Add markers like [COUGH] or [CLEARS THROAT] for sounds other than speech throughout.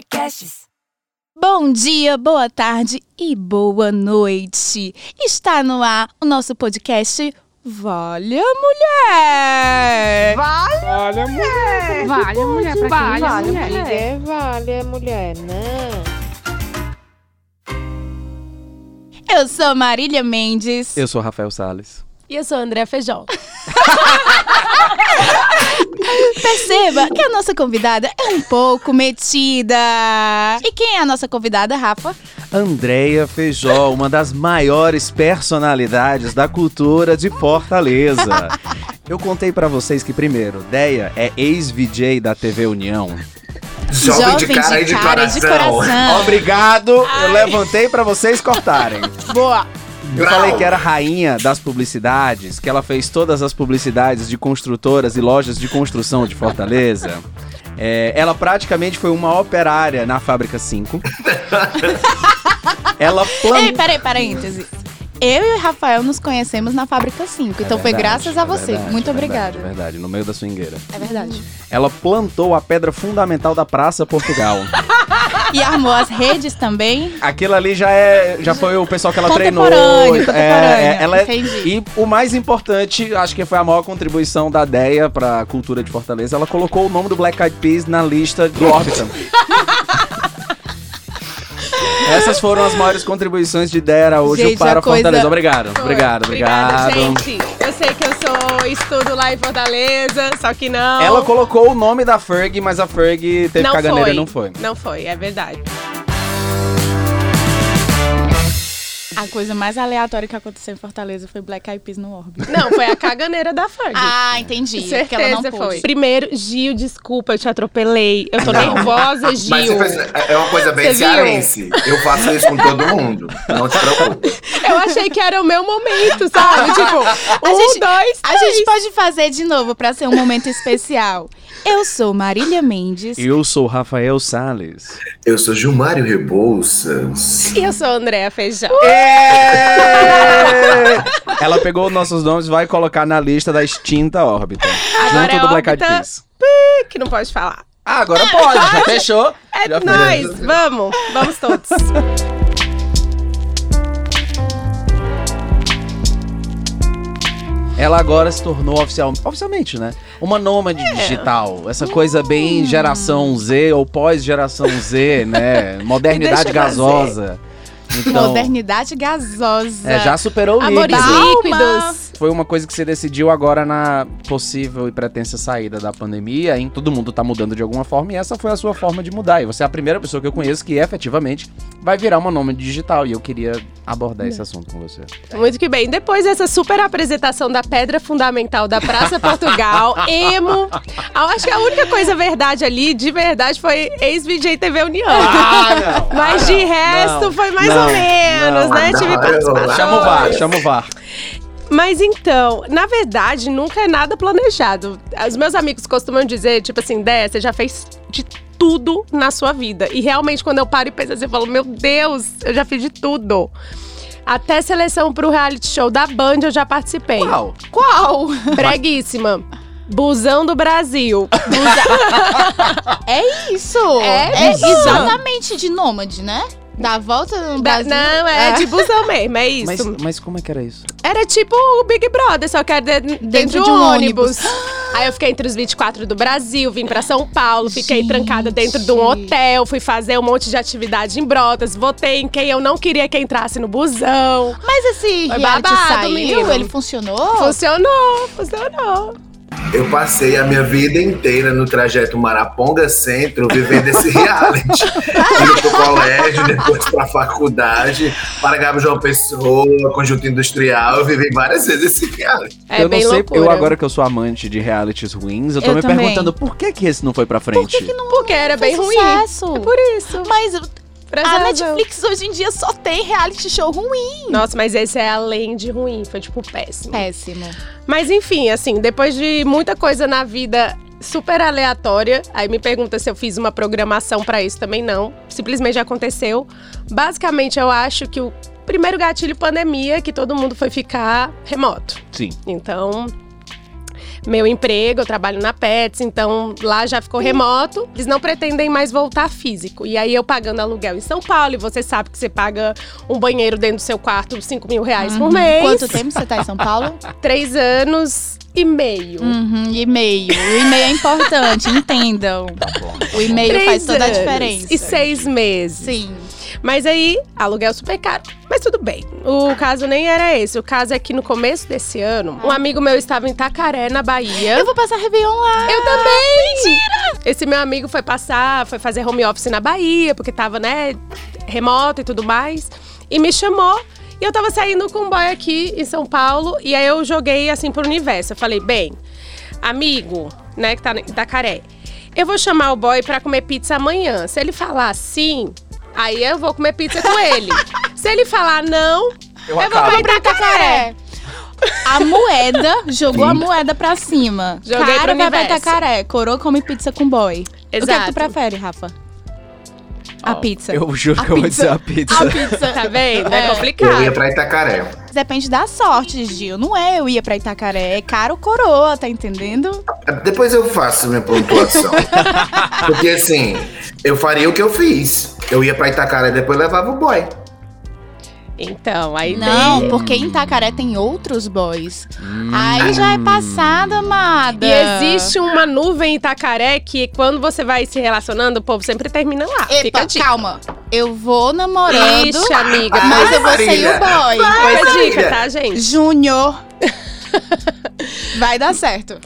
Podcasts. Bom dia, boa tarde e boa noite. Está no ar o nosso podcast Vale a Mulher. Vale, Olha, mulher. vale a mulher, pra quem Vale, vale a mulher. mulher. Vale a mulher, não. Eu sou Marília Mendes. Eu sou Rafael Salles. E eu sou a André Feijó. [LAUGHS] [LAUGHS] Perceba que a nossa convidada é um pouco metida. E quem é a nossa convidada, Rafa? Andréia Feijó, uma das maiores personalidades da cultura de Fortaleza. Eu contei pra vocês que, primeiro, Deia é ex-VJ da TV União. Jovem, de cara e de cara e coração. de coração. Obrigado, eu levantei pra vocês cortarem. Boa. Eu Brau. falei que era rainha das publicidades, que ela fez todas as publicidades de construtoras e lojas de construção de Fortaleza. É, ela praticamente foi uma operária na Fábrica 5. [LAUGHS] ela plantou. Ei, peraí, parêntese. Eu e o Rafael nos conhecemos na Fábrica 5, então foi graças a você. Muito obrigada. É verdade, no meio da swingueira. É verdade. Ela plantou a pedra fundamental da Praça Portugal. [LAUGHS] E armou as redes também. Aquilo ali já é, já foi o pessoal que ela treinou. É, contemporâneo. ela é- Entendi. e o mais importante, acho que foi a maior contribuição da Deia pra cultura de Fortaleza. Ela colocou o nome do Black Eyed Peas na lista do Orbitan. [LAUGHS] Essas foram as maiores contribuições de Deia Araújo Gente, para coisa- Fortaleza. Obrigado, obrigado, Obrigada, obrigado. gente. Eu sei que eu sou estudo lá em Fortaleza, só que não. Ela colocou o nome da Ferg, mas a Ferg teve não caganeira foi. e não foi. Não foi, é verdade. A coisa mais aleatória que aconteceu em Fortaleza foi Black Eyed Peas no Orbe. Não, foi a caganeira da Ferg. Ah, entendi. Certeza porque ela não pôde. foi. Primeiro, Gil, desculpa, eu te atropelei. Eu tô Não. nervosa, Gil. Mas fez- é uma coisa bem Você viu? cearense. Eu faço isso com todo mundo. Não te preocupe. Eu achei que era o meu momento, sabe? [LAUGHS] tipo, um, gente- dois, A três. gente pode fazer de novo pra ser um momento especial. Eu sou Marília Mendes. Eu sou Rafael Salles. Eu sou Gilmário Rebouças. E eu sou a Andréa Feijão. Ela pegou nossos nomes e vai colocar na lista da extinta órbita. Agora junto é do Black Eyed Peas. Que não pode falar. Ah, agora pode, já fechou. É Já nóis, vamos, vamos todos. Ela agora se tornou oficial, oficialmente, né? Uma nômade É. digital. Essa coisa bem geração Z ou pós-geração Z, né? [LAUGHS] Modernidade gasosa. Então, Modernidade gasosa. é, já superou o Amores líquido. líquidos. Foi uma coisa que se decidiu agora na possível e pretensa saída da pandemia, em todo mundo tá mudando de alguma forma, e essa foi a sua forma de mudar. E você é a primeira pessoa que eu conheço que efetivamente vai virar uma nômade digital. E eu queria abordar esse assunto com você. Muito que bem. Depois dessa super apresentação da pedra fundamental da Praça Portugal, [LAUGHS] emo. Eu acho que a única coisa verdade ali, de verdade, foi ex-VJ TV União. Ah, não! Mas de resto foi mais ou menos, não. né? Tive Não, participação. Chama o VAR, chama o VAR. Mas então, na verdade, nunca é nada planejado. Os meus amigos costumam dizer, tipo assim, Dé, você já fez de tudo na sua vida. E realmente, quando eu paro e penso assim, eu falo, meu Deus, eu já fiz de tudo. Até seleção pro reality show da Band eu já participei. Uau! Qual? Breguíssima. Busão do Brasil. [LAUGHS] É isso. É isso. exatamente de nômade, né? Da volta no Da- Brasil. não, é, de busão mesmo, é isso. Mas, mas como é que era isso? Era tipo o Big Brother, só que era de- dentro, de um ônibus. [GASPS] Aí eu fiquei entre os 24 do Brasil, vim pra São Paulo, fiquei Gente. trancada dentro de um hotel, fui fazer um monte de atividade em Brotas, votei em quem eu não queria que entrasse no busão. Mas esse Foi reality babado, saiu? menino. Ele funcionou? Funcionou, funcionou. Eu passei a minha vida inteira no trajeto Maraponga Centro, vivendo esse [LAUGHS] reality. Indo pro colégio, depois pra faculdade, para Gabo João Pessoa, Conjunto Industrial. Eu vivi várias vezes esse reality. É eu bem não sei, loucura. eu agora que eu sou amante de realities ruins, eu tô Eu me também. perguntando por que que esse não foi pra frente? Por que, que não Porque era bem ruim. sucesso? É por isso. Mas Por a. Netflix hoje em dia só tem reality show ruim. Nossa, mas esse é além de ruim, foi tipo péssimo. Péssimo. Mas enfim, assim, depois de muita coisa na vida super aleatória, aí me pergunta se eu fiz uma programação pra isso também não. Simplesmente aconteceu. Basicamente, eu acho que o primeiro gatilho pandemia que todo mundo foi ficar remoto. Sim. Então, meu emprego, eu trabalho na Pets, então lá já ficou remoto. Eles não pretendem mais voltar físico. E aí eu pagando aluguel em São Paulo, e você sabe que você paga um banheiro dentro do seu quarto 5 mil reais por mês. Quanto tempo você tá em São Paulo? [LAUGHS] Três anos e meio. Uhum, e-mail. O e-mail é importante, [LAUGHS] entendam. Tá bom. O e-mail faz toda a diferença. E seis meses. Sim. Mas aí, aluguel super caro. Mas tudo bem. O caso nem era esse. O caso é que no começo desse ano, um amigo meu estava em Itacaré, na Bahia. Eu vou passar Réveillon lá. Eu também! Mentira! Esse meu amigo foi passar, foi fazer home office na Bahia, porque tava, né, remoto e tudo mais. E me chamou. E eu tava saindo com um boy aqui em São Paulo. E aí eu joguei assim pro universo. Eu falei, bem, amigo, né, que tá em Itacaré. Eu vou chamar o boy pra comer pizza amanhã. Se ele falar sim, aí eu vou comer pizza com ele. Se ele falar não, Eu, eu vou acabo. pra Itacaré. A moeda, jogou a moeda pra cima. Joguei Cara vai. Itacaré. Coroa come pizza com boy. O que, é que Exato. tu prefere, Rafa? A pizza. Eu juro A que eu vou pizza. dizer a pizza. A pizza. Tá vendo? É, É. Eu ia complicado. pra Itacaré. Depende da sorte, Gil. Não é eu ia pra Itacaré. É caro coroa, tá entendendo? Depois eu faço minha pontuação. [LAUGHS] Porque assim, eu faria o que eu fiz. Eu ia pra Itacaré e depois levava o boy. Então, aí Não, tem. porque em Itacaré tem outros boys. Aí já é passada, amada. E existe uma nuvem em Itacaré que quando você vai se relacionando, o povo sempre termina lá. Fica Epa, calma. Eu vou namorando, Ixi, amiga. mas eu vou Marília. o boy. Fica a dica, tá, gente? Júnior. [LAUGHS] Vai dar certo.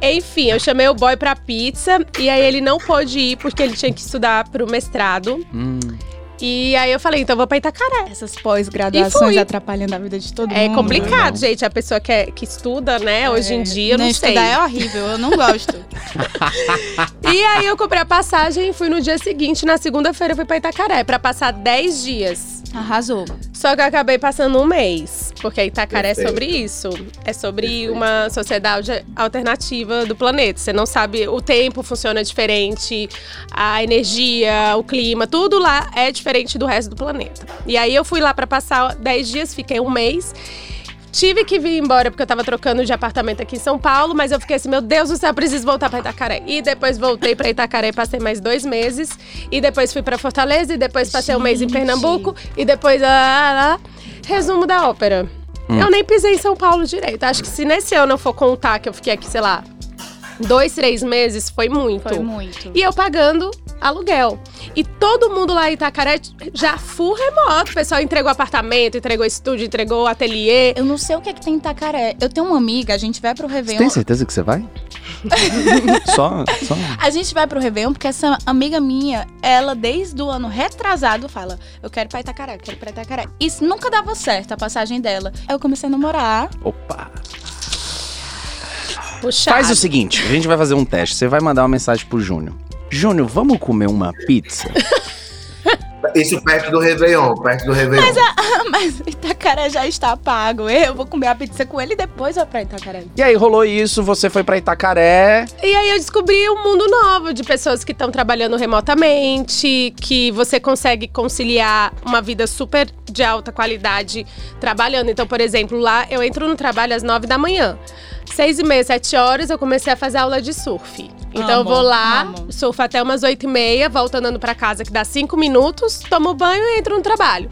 Enfim, eu chamei o boy pra pizza e aí ele não pôde ir porque ele tinha que estudar pro mestrado. Hum. E aí eu falei, então eu vou pra Itacaré. Essas pós-graduações atrapalhando a vida de todo É mundo. complicado, gente. A pessoa que, é- que estuda, né, hoje em dia, eu não, sei. estudar é horrível, eu não gosto. [LAUGHS] E aí eu comprei a passagem e fui no dia seguinte, na segunda-feira, eu fui pra Itacaré pra passar 10 dias. Arrasou. Só que eu acabei passando um mês. Porque Itacaré Perfeito. é sobre isso. É sobre Perfeito. uma sociedade alternativa do planeta. Você não sabe, o tempo funciona diferente, a energia, o clima, tudo lá é diferente do resto do planeta. E aí eu fui lá pra passar 10 dias, fiquei um mês. Tive que vir embora porque eu tava trocando de apartamento aqui em São Paulo, mas eu fiquei assim, meu Deus do céu, eu preciso voltar pra Itacaré. E depois voltei pra Itacaré, passei mais dois meses. E depois fui pra Fortaleza, e depois passei um mês em Gente. Pernambuco. E depois, ah, resumo da ópera. Eu nem pisei em São Paulo direito. Acho que se nesse ano eu for contar que eu fiquei aqui, sei lá, dois, três meses, foi muito. Foi muito. E eu pagando aluguel. E todo mundo lá em Itacaré já full remoto. O pessoal entregou apartamento, entregou estúdio, entregou ateliê. Eu não sei o que é que tem em Itacaré. Eu tenho uma amiga, a gente vai pro Você Réveillon. tem certeza que você vai? [LAUGHS] só, só. A gente vai pro Réveillon porque essa amiga minha, ela desde o ano retrasado fala: Eu quero ir pra Itacaré, eu quero ir pra Itacaré. Isso nunca dava certo, a passagem dela. Aí eu comecei a namorar. Opa. Puxado. Faz o seguinte, a gente vai fazer um teste. Você vai mandar uma mensagem pro Júnior. Júnior, vamos comer uma pizza? [LAUGHS] Isso perto do Réveillon, perto do Réveillon. Mas Itacaré já está pago. Eu vou comer a pizza com ele e depois eu vou pra Itacaré. E aí rolou isso, você foi pra Itacaré. E aí eu descobri um mundo novo de pessoas que estão trabalhando remotamente, que você consegue conciliar uma vida super de alta qualidade trabalhando. Então, por exemplo, lá eu entro no trabalho às nove da manhã. Seis e meia, sete horas, eu comecei a fazer aula de surf. Então eu Amo, vou lá, amo. surfo até umas oito e meia, volto andando pra casa, que dá cinco minutos, tomo banho e entro no trabalho.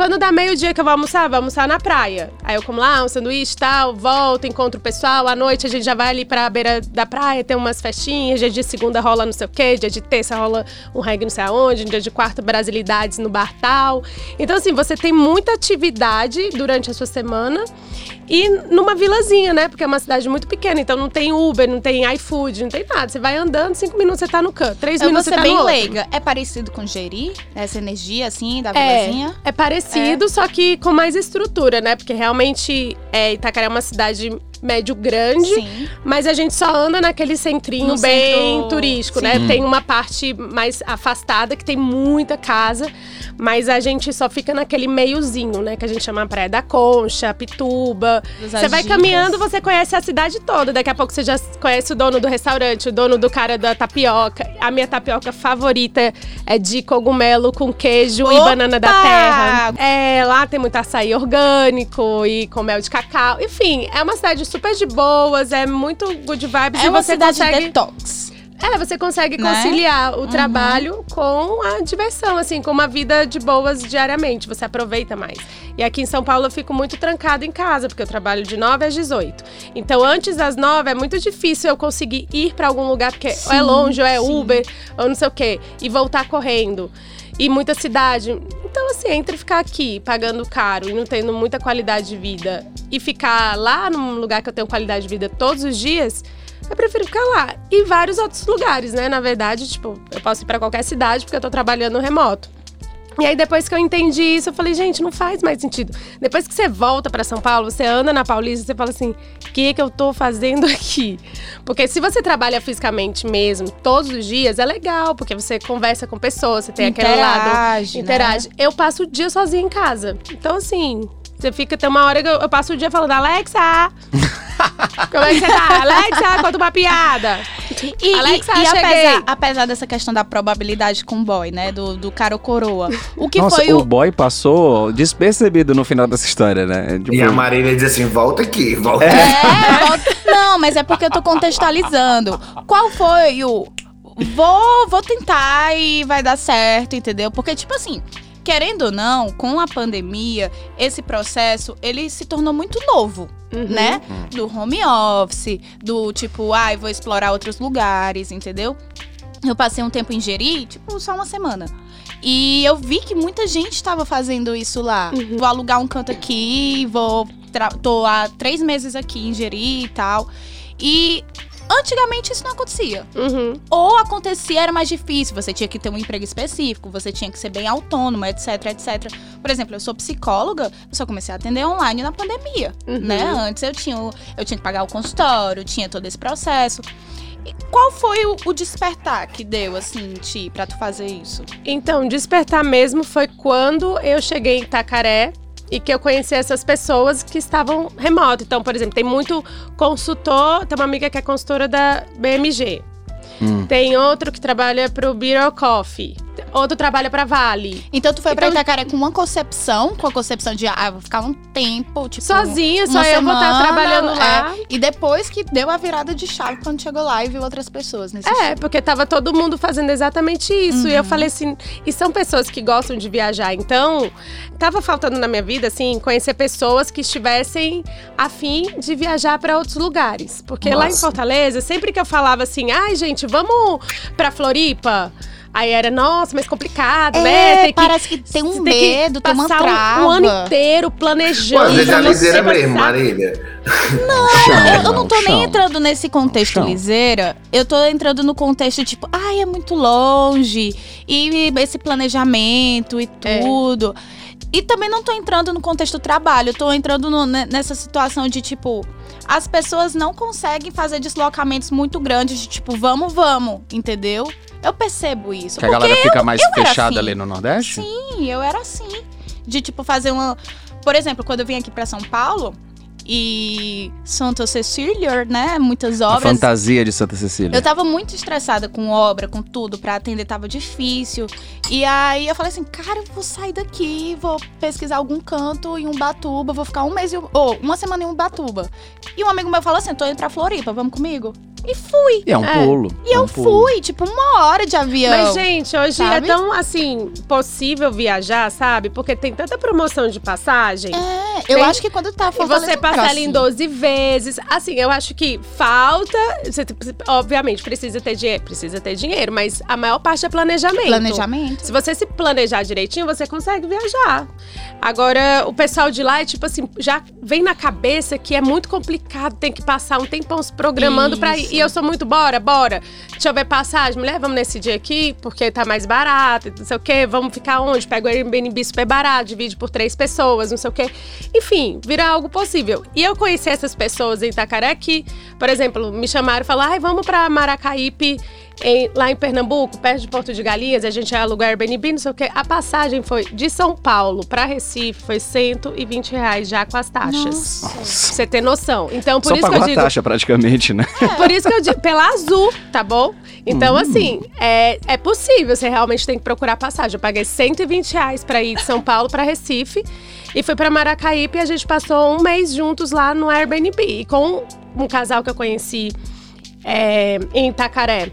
Quando dá meio-dia que eu vou almoçar, vou almoçar na praia. Aí eu como lá um sanduíche e tal, volto, encontro o pessoal. À noite a gente já vai ali pra beira da praia, tem umas festinhas. Dia de segunda rola não sei o quê, dia de terça rola um reggae não sei aonde, dia de quarta brasilidades no bar tal. Então assim, você tem muita atividade durante a sua semana. E numa vilazinha, né? Porque é uma cidade muito pequena, então não tem Uber, não tem iFood, não tem nada. Você vai andando, cinco minutos você tá no canto, três Eu minutos você tá bem no outro. leiga. É parecido com Jeri? Essa energia, assim, da É, vilazinha? é parecido, só que com mais estrutura, né? Porque realmente é, Itacaré é uma cidade médio grande. Sim. Mas a gente só anda naquele centrinho No bem centro- turístico, sim. né? Tem uma parte mais afastada que tem muita casa, mas a gente só fica naquele meiozinho, né? Que a gente chama Praia da Concha, Pituba. Você vai caminhando, você conhece a cidade toda. Daqui a pouco você já conhece o dono do restaurante, o dono do cara da tapioca. A minha tapioca favorita é de cogumelo com queijo e Opa! banana da terra. É, lá tem muito açaí orgânico e com mel de cacau. Enfim, é uma cidade super de boas, é muito good vibes É e uma você cidade consegue. detox. É, você consegue Né? conciliar o trabalho com a diversão, assim, com uma vida de boas diariamente. Você aproveita mais. E aqui em São Paulo eu fico muito trancada em casa, porque eu trabalho de 9 às 18. Então, antes das 9 é muito difícil eu conseguir ir pra algum lugar, porque ou é Sim, longe, ou é sim. Uber, ou não sei o quê, e voltar correndo. E muita cidade. Então, assim, entre ficar aqui pagando caro e não tendo muita qualidade de vida e ficar lá num lugar que eu tenho qualidade de vida todos os dias, eu prefiro ficar lá. E vários outros lugares, né? Na verdade, tipo, eu posso ir pra qualquer cidade porque eu tô trabalhando remoto. E aí, depois que eu entendi isso, eu falei, gente, não faz mais sentido. Depois que você volta pra São Paulo, você anda na Paulista, você fala assim: o que, que eu tô fazendo aqui? Porque se você trabalha fisicamente mesmo, todos os dias, é legal, porque você conversa com pessoas, você tem aquele lado. Interage, né? Interage. Eu passo o dia sozinha em casa. Então, assim, você fica. Tem uma hora que eu, eu passo o dia falando, Alexa! [LAUGHS] Como é que você tá? Alexa, conta uma piada. E, Alexa, e, e apesar, apesar dessa questão da probabilidade com o boy, né? Do, do cara ou coroa. O que Nossa, foi o o. boy passou despercebido no final dessa história, né? Tipo, E a Marília diz assim: volta aqui, volta aqui. É, volta- não, mas é porque eu tô contextualizando. Qual foi o. Vou, vou tentar e vai dar certo, entendeu? Porque, tipo assim, querendo ou não, com a pandemia, esse processo, ele se tornou muito novo. Uhum. né? Do home office, do tipo, ai, vou explorar outros lugares, entendeu? Eu passei um tempo em Jeri, tipo, só uma semana. E eu vi que muita gente estava fazendo isso lá. Uhum. Vou alugar um canto aqui, vou. tô há três meses aqui em Jeri e tal. E antigamente isso não acontecia. Uhum. Ou acontecia, era mais difícil. Você tinha que ter um emprego específico, você tinha que ser bem autônomo, etc, etc. Por exemplo, eu sou psicóloga, eu só comecei a atender online na pandemia, Uhum. né? Antes eu tinha, eu tinha que pagar o consultório, tinha todo esse processo. E qual foi o, o despertar que deu, assim, Ti, pra tu fazer isso? Então, despertar mesmo foi quando eu cheguei em Itacaré e que eu conheci essas pessoas que estavam remoto. Então, por exemplo, tem muito consultor, tem uma amiga que é consultora da BMG. Hum. Tem outro que trabalha pro Bureau Coffee. Outro trabalha pra Vale. Então tu foi pra Então- Itacaré com uma concepção, com a concepção de, ah, vou ficar um tempo, tipo... Sozinha, só uma eu vou estar semana, trabalhando lá. é. E depois que deu a virada de chave quando chegou lá e viu outras pessoas nesse É, porque tava todo mundo fazendo exatamente isso. E eu falei assim, e são pessoas que gostam de viajar. Então, tava faltando na minha vida, assim, conhecer pessoas que estivessem afim de viajar para outros lugares. Porque lá em Nossa. Fortaleza, sempre que eu falava assim, ai, gente, vamos pra Floripa. Aí era, nossa, mas complicado, né? É, Tem que- parece que tem um medo, tem uma passar um- trava. um ano inteiro Pô, planejando. às vezes é não liseira sei mesmo, Marília. Eu, eu não tô nem chão. entrando nesse contexto Chão. liseira. Eu tô entrando no contexto tipo, ai, é muito longe. E esse planejamento e É. tudo. E também não tô entrando no contexto trabalho. Eu tô entrando no- ne- nessa situação de tipo. As pessoas não conseguem fazer deslocamentos muito grandes de tipo, vamos, vamos, entendeu? Eu percebo isso. Que a galera fica mais eu fechada assim. ali no Nordeste? Sim, eu era assim. De, tipo, fazer uma. Por exemplo, quando eu vim aqui pra São Paulo e Santa Cecília, né? Muitas A obras. fantasia de Santa Cecília. Eu tava muito estressada com obra, com tudo, pra atender tava difícil. E aí eu falei assim, cara, eu vou sair daqui, vou pesquisar algum canto em Ubatuba, vou ficar um mês, ou uma semana em Ubatuba. E um amigo meu falou assim, tô indo pra Floripa, vamos comigo? E fui. E é um É. pulo. E é eu um pulo. fui, tipo, uma hora de avião. Mas, gente, hoje Sabe? é tão, assim, possível viajar, sabe? Porque tem tanta promoção de passagem. É, eu Tem- acho que quando tá E Ali em 12 vezes. Assim, eu acho que falta. Você, obviamente, precisa ter dinheiro. Precisa ter dinheiro, mas a maior parte é planejamento. Planejamento. Se você se planejar direitinho, você consegue viajar. Agora, o pessoal de lá é tipo assim, já vem na cabeça que é muito complicado, tem que passar um tempão se programando pra ir. E eu sou muito, bora, bora. Deixa eu ver passagem. Mulher, vamos nesse dia aqui, porque tá mais barato, não sei o quê. Vamos ficar onde? Pega o Airbnb super barato, divide por três pessoas, não sei o quê. Enfim, vira algo possível. E eu conheci essas pessoas em Itacaré que, por exemplo, me chamaram e falaram, ai, vamos pra Maracaípe em- lá em Pernambuco, perto de Porto de Galinhas, a gente aluga Airbnb, não sei o quê. A passagem foi de São Paulo pra Recife, foi 120 reais já com as taxas. Pra você ter noção. Então, por Só isso que eu a digo. taxa praticamente, né? Por isso que eu digo, pela Azul, tá bom? Então, assim, é, é possível, você realmente tem que procurar passagem. Eu paguei 120 reais pra ir de São Paulo pra Recife e fui pra Maracaípe e a gente passou um mês juntos lá no Airbnb. E com um casal que eu conheci é, em Itacaré.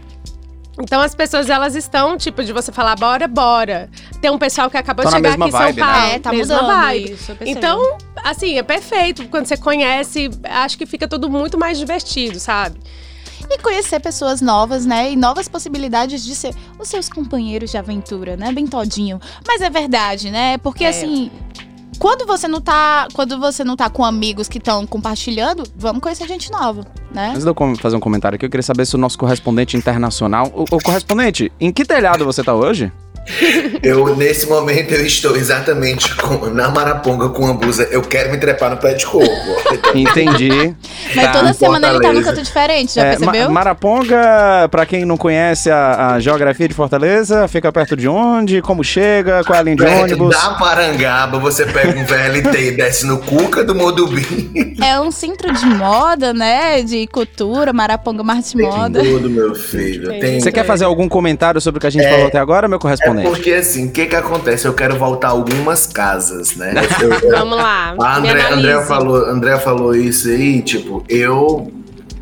Então as pessoas elas estão tipo de você falar bora, bora. Tem um pessoal que acabou de chegar aqui em São vibe, né? Paulo, É, tá mesma mudando vibe. isso. Então, assim, é perfeito. Quando você conhece, acho que fica tudo muito mais divertido, sabe? E conhecer pessoas novas, né? E novas possibilidades de ser os seus companheiros de aventura, né? Bem todinho. Mas é verdade, né? Porque É. assim. Quando você não tá, quando você não tá com amigos que estão compartilhando, vamos conhecer gente nova, né? Antes de eu fazer um comentário aqui, eu queria saber se o nosso correspondente internacional. O, o correspondente, em que telhado você tá hoje? Eu, nesse momento, eu estou exatamente com- na Maraponga com a blusa. Eu quero me trepar no pé de coco. Entendi. Mas Tá. toda semana ele tá num canto diferente, já É, percebeu? Ma- Maraponga, pra quem não conhece a, a geografia de Fortaleza, fica perto de onde? Como chega? Qual é a linha de Perto ônibus? da Parangaba, você pega um VLT e desce no Cuca do Modubim. É um centro de moda, né? De cultura, Maraponga Marte Tem Moda. tudo, meu filho. Tem Você quer fazer algum comentário sobre o que a gente É. falou até agora, meu É correspondente? porque assim, o que que acontece? Eu quero voltar algumas casas, né? Eu- [LAUGHS] eu- Vamos lá. a André. André, falou, André falou isso aí, tipo, eu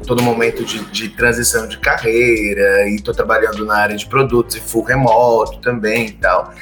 tô no momento de, de transição de carreira e tô trabalhando na área de produtos e full remoto também e tal.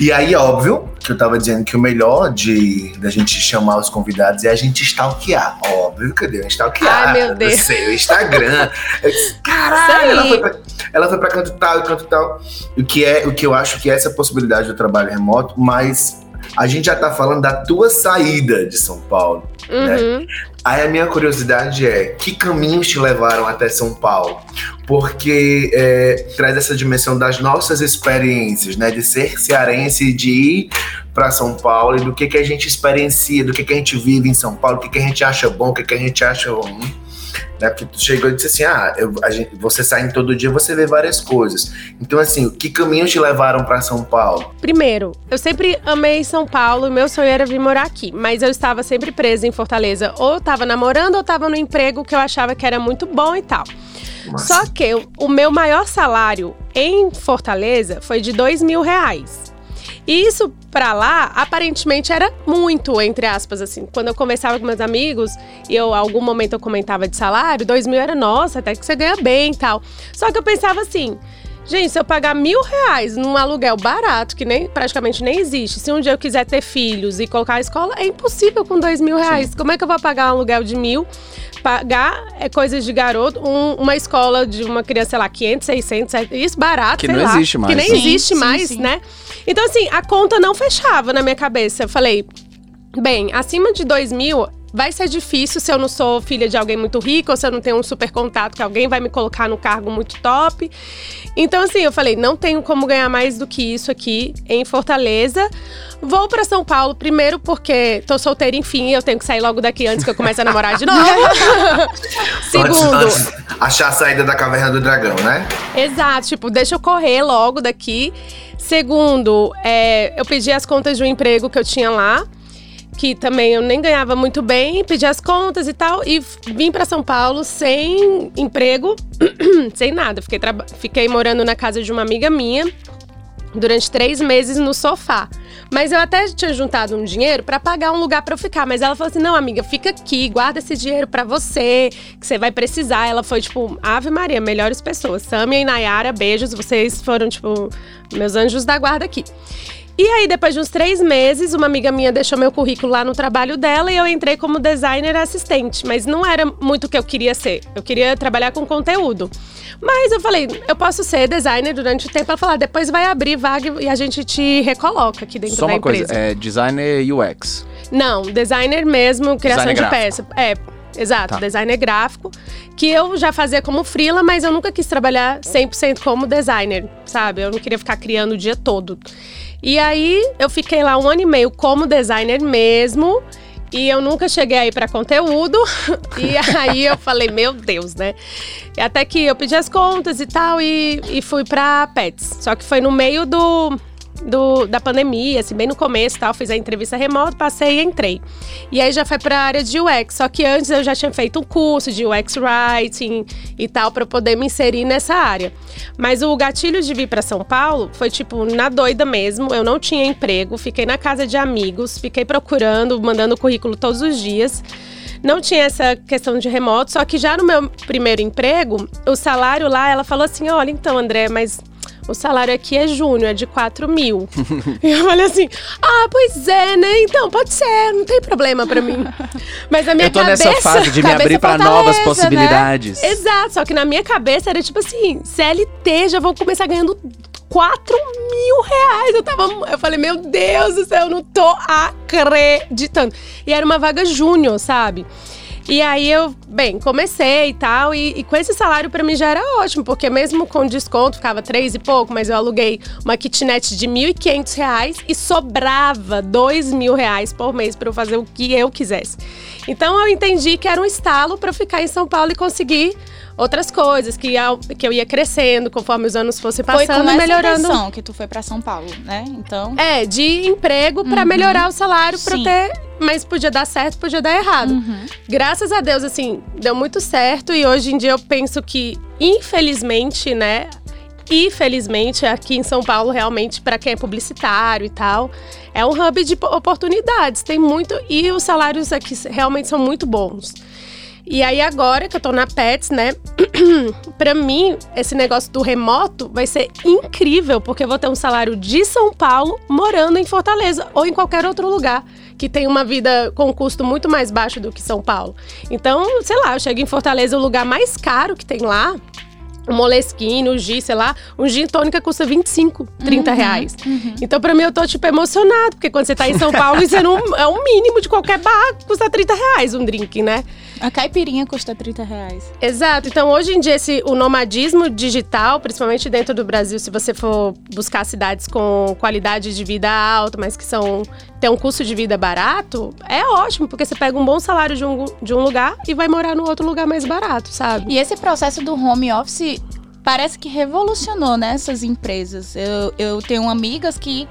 E aí, óbvio, que eu tava dizendo que o melhor de da gente chamar os convidados é a gente stalkear. Óbvio que eu dei uma stalkear. Ai, meu Deus. Seu Instagram. [LAUGHS] Caralho, ela foi, pra, ela foi pra canto tal e canto tal. O que, é, o que eu acho que é essa possibilidade do trabalho remoto, mas a gente já tá falando da tua saída de São Paulo. Uhum. Aí a minha curiosidade é, que caminhos te levaram até São Paulo? Porque é, traz essa dimensão das nossas experiências, né? De ser cearense e de ir para São Paulo e do que, que a gente experiencia, do que, que a gente vive em São Paulo, o que, que a gente acha bom, o que, que a gente acha ruim. Né? Porque tu chegou e disse assim, ah, eu- gente- você sai todo dia, você vê várias coisas. Então assim, que caminhos te levaram para São Paulo? Primeiro, eu sempre amei São Paulo e meu sonho era vir morar aqui. Mas eu estava sempre presa em Fortaleza. Ou eu tava namorando ou tava no emprego que eu achava que era muito bom e tal. Só que o meu maior salário em Fortaleza foi de dois mil reais. E isso pra lá, aparentemente, era muito, entre aspas, assim. Quando eu conversava com meus amigos e eu, algum momento eu comentava de salário, dois mil era, nossa, até que você ganha bem e tal. Só que eu pensava assim, gente, se eu pagar mil reais num aluguel barato, que nem praticamente nem existe, se um dia eu quiser ter filhos e colocar a escola, é impossível com dois mil reais. Como é que eu vou pagar um aluguel de mil? Pagar é coisas de garoto, um- uma escola de uma criança, sei lá, 500, 600, isso barato, Que sei não lá, existe mais, Que nem né? existe Sim, sim, mais, sim. né? Então, assim, a conta não fechava na minha cabeça. Eu falei, bem, acima de dois mil vai ser difícil se eu não sou filha de alguém muito rico ou se eu não tenho um super contato que alguém vai me colocar no cargo muito top. Então, assim, eu falei, não tenho como ganhar mais do que isso aqui em Fortaleza. Vou pra São Paulo, primeiro porque tô solteira, enfim, eu tenho que sair logo daqui antes que eu comece a namorar de novo. [LAUGHS] Segundo, Antes, antes achar a saída da caverna do dragão, né? Exato, tipo, deixa eu correr logo daqui. Segundo, é, eu pedi as contas de um emprego que eu tinha lá, que também eu nem ganhava muito bem, pedi as contas e tal, e vim pra São Paulo sem emprego, [CLEARS THROAT] sem nada. Fiquei, fiquei morando na casa de uma amiga minha durante três meses no sofá. Mas eu até tinha juntado um dinheiro pra pagar um lugar pra eu ficar. Mas ela falou assim: não, amiga, fica aqui, guarda esse dinheiro pra você, que você vai precisar. Ela foi, tipo, Ave Maria, melhores pessoas. Samia e Nayara, beijos. Vocês foram, tipo, meus anjos da guarda aqui. E aí, depois de uns três meses, uma amiga minha deixou meu currículo lá no trabalho dela e eu entrei como designer assistente. Mas não era muito o que eu queria ser. Eu queria trabalhar com conteúdo. Mas eu falei, eu posso ser designer durante o tempo. Ela falou, ah, depois vai abrir vaga e a gente te recoloca aqui dentro Só da uma empresa. coisa, é designer UX. Não, designer mesmo, criação Designer de gráfico. peça. É, exato, Tá. designer gráfico. Que eu já fazia como freela, mas eu nunca quis trabalhar 100% como designer, sabe? Eu não queria ficar criando o dia todo. E aí, eu fiquei lá um ano e meio como designer mesmo. E eu nunca cheguei aí para conteúdo. [LAUGHS] E aí eu falei, meu Deus, né? E até que eu pedi as contas e tal e, e fui pra Pets. Só que foi no meio do, do, da pandemia, assim, bem no começo tal. Fiz a entrevista remota, passei e entrei. E aí já foi pra área de UX. Só que antes eu já tinha feito um curso de UX Writing e tal, para poder me inserir nessa área. Mas o gatilho de vir para São Paulo foi tipo na doida mesmo. Eu não tinha emprego, fiquei na casa de amigos, fiquei procurando, mandando currículo todos os dias. Não tinha essa questão de remoto, só que já no meu primeiro emprego, o salário lá, ela falou assim: olha, então, André, mas o salário aqui é júnior, é de 4 mil. e [LAUGHS] eu falei assim, ah, pois é, né? Então, pode ser, não tem problema pra mim. Mas a minha Eu tô cabeça... nessa fase de me [LAUGHS] abrir pra fortaleza, novas né? possibilidades. Exato, só que na minha cabeça era tipo assim, CLT, já vou começar ganhando 4 mil reais. Eu tava. Eu falei, meu Deus do céu, eu não tô acreditando. E era uma vaga júnior, sabe? E aí eu, bem, comecei e tal, e, e com esse salário pra mim já era ótimo, porque mesmo com desconto ficava três e pouco, mas eu aluguei uma kitnet de 1.500 reais e sobrava 2 mil reais por mês pra eu fazer o que eu quisesse. Então eu entendi que era um estalo pra ficar em São Paulo e conseguir outras coisas, que, que eu ia crescendo conforme os anos fossem Foi passando, com essa melhorando. intenção que tu foi pra São Paulo, né? Então. É, de emprego pra Uhum. melhorar o salário Sim. ter. Mas podia dar certo, podia dar errado. Uhum. Graças a Deus, assim, deu muito certo. E hoje em dia eu penso que, infelizmente, né? Infelizmente, aqui em São Paulo, realmente, pra quem é publicitário e tal, é um hub de po- oportunidades. Tem muito. E os salários aqui realmente são muito bons. E aí, agora que eu tô na Pets, né? [CLEARS THROAT] pra mim, esse negócio do remoto vai ser incrível, porque eu vou ter um salário de São Paulo morando em Fortaleza ou em qualquer outro lugar que tem uma vida com um custo muito mais baixo do que São Paulo. Então, sei lá, eu chego em Fortaleza, o lugar mais caro que tem lá. O Moleskine, o G, sei lá, um gin tônica custa 25, 30 reais. Uhum. Então, pra mim, eu tô, tipo, emocionado. Porque quando você tá em São Paulo, isso é, um, é um mínimo de qualquer bar, custa 30 reais um drink, né? A caipirinha custa 30 reais. Exato. Então, hoje em dia, esse, o nomadismo digital, principalmente dentro do Brasil, se você for buscar cidades com qualidade de vida alta, mas que são tem um custo de vida barato, é ótimo, porque você pega um bom salário de um, de um lugar e vai morar no outro lugar mais barato, sabe? E esse processo do home office parece que revolucionou né, empresas. Eu, eu tenho amigas que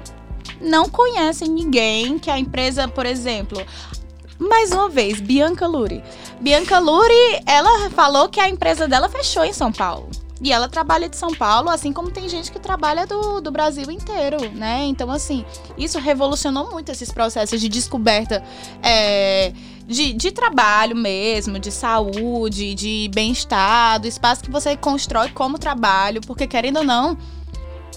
não conhecem ninguém que a empresa, por exemplo. Mais uma vez, Bianca Luri. Bianca Luri, ela falou que a empresa dela fechou em São Paulo. E ela trabalha de São Paulo, assim como tem gente que trabalha do, do Brasil inteiro, né? Então, assim, isso revolucionou muito esses processos de descoberta é, de, de trabalho mesmo, de saúde, de bem-estar, do espaço que você constrói como trabalho, porque querendo ou não,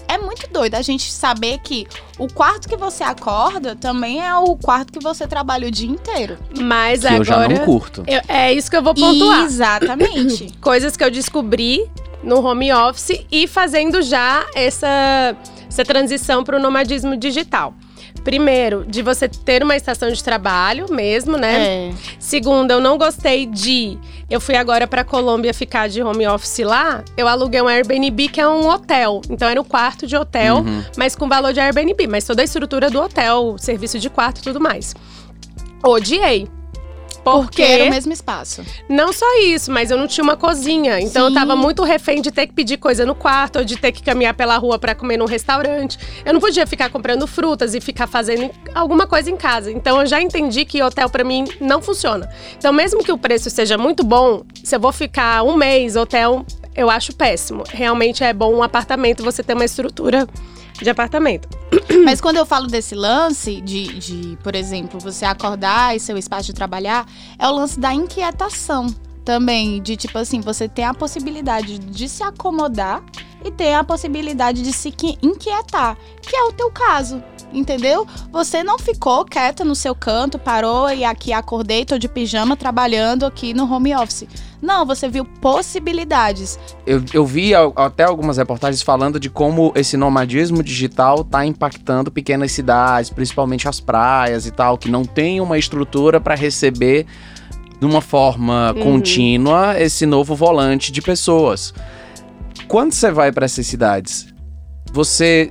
é muito doido a gente saber que o quarto que você acorda também é o quarto que você trabalha o dia inteiro. Mas Que agora. eu já não curto. eu- é isso que eu vou pontuar. Exatamente. [COUGHS] Coisas que eu descobri no home office e fazendo já essa, essa transição para o nomadismo digital. Primeiro, de você ter uma estação de trabalho mesmo, né? é. Segundo, eu não gostei de. Eu fui agora pra Colômbia ficar de home office lá. Eu aluguei um Airbnb que é um hotel. Então era um quarto de hotel, Uhum. mas com valor de Airbnb. Mas toda a estrutura do hotel, serviço de quarto e tudo mais. Odiei. Porque era o Porque mesmo espaço. não só isso, mas eu não tinha uma cozinha. Então eu Sim. tava muito refém de ter que pedir coisa no quarto, ou de ter que caminhar pela rua pra comer num restaurante. Eu não podia ficar comprando frutas e ficar fazendo alguma coisa em casa. Então eu já entendi que hotel pra mim não funciona. Então mesmo que o preço seja muito bom, se eu vou ficar um mês hotel, eu acho péssimo. Realmente é bom um apartamento você ter uma estrutura de apartamento. [CLEARS THROAT] Mas quando eu falo desse lance de, de, por exemplo, você acordar e seu espaço de trabalhar, é o lance da inquietação também. De tipo assim, você tem a possibilidade de se acomodar e tem a possibilidade de se qui- inquietar, que é o teu caso. Entendeu? Você não ficou quieta no seu canto, parou e aqui acordei, tô de pijama trabalhando aqui no home office. Não, você viu possibilidades. Eu, eu vi até algumas reportagens falando de como esse nomadismo digital tá impactando pequenas cidades, principalmente as praias e tal, que não tem uma estrutura para receber de uma forma Uhum. contínua esse novo volante de pessoas. Quando você vai para essas cidades, você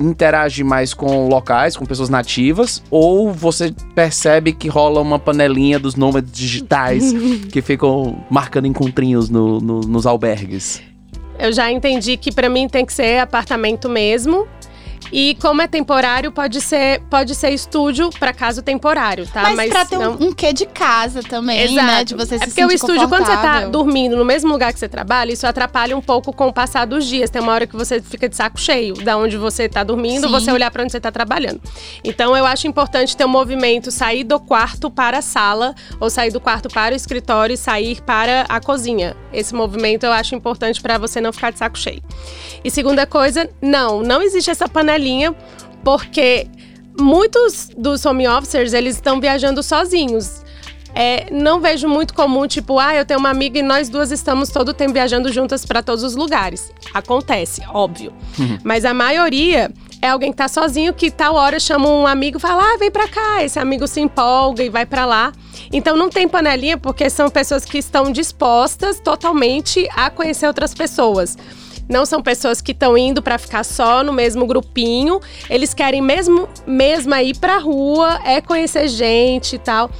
interage mais com locais, com pessoas nativas, ou você percebe que rola uma panelinha dos nômades digitais [LAUGHS] que ficam marcando encontrinhos no- no- nos albergues? Eu já entendi que pra mim tem que ser apartamento mesmo. E como é temporário, pode ser, pode ser estúdio pra caso temporário, tá? Mas, pra ter um, não- um quê de casa também, né? De você é se porque o estúdio, quando você tá dormindo no mesmo lugar que você trabalha, isso atrapalha um pouco com o passar dos dias. Tem uma hora que você fica de saco cheio, da onde você tá dormindo, Sim. você olhar pra onde você tá trabalhando. Então eu acho importante ter um movimento, sair do quarto para a sala, ou sair do quarto para o escritório e sair para a cozinha. Esse movimento eu acho importante pra você não ficar de saco cheio. E segunda coisa, não, não existe essa panelinha, porque muitos dos home officers, eles estão viajando sozinhos. É, não vejo muito comum, tipo, ah, eu tenho uma amiga e nós duas estamos todo o tempo viajando juntas para todos os lugares. Acontece, óbvio. Mas a maioria é alguém que tá sozinho, que tal hora chama um amigo e fala, ah, vem pra cá. Esse amigo se empolga e vai pra lá. Então não tem panelinha, porque são pessoas que estão dispostas totalmente a conhecer outras pessoas. Não são pessoas que estão indo pra ficar só no mesmo grupinho. Eles querem mesmo, mesmo ir pra rua, é conhecer gente e tal.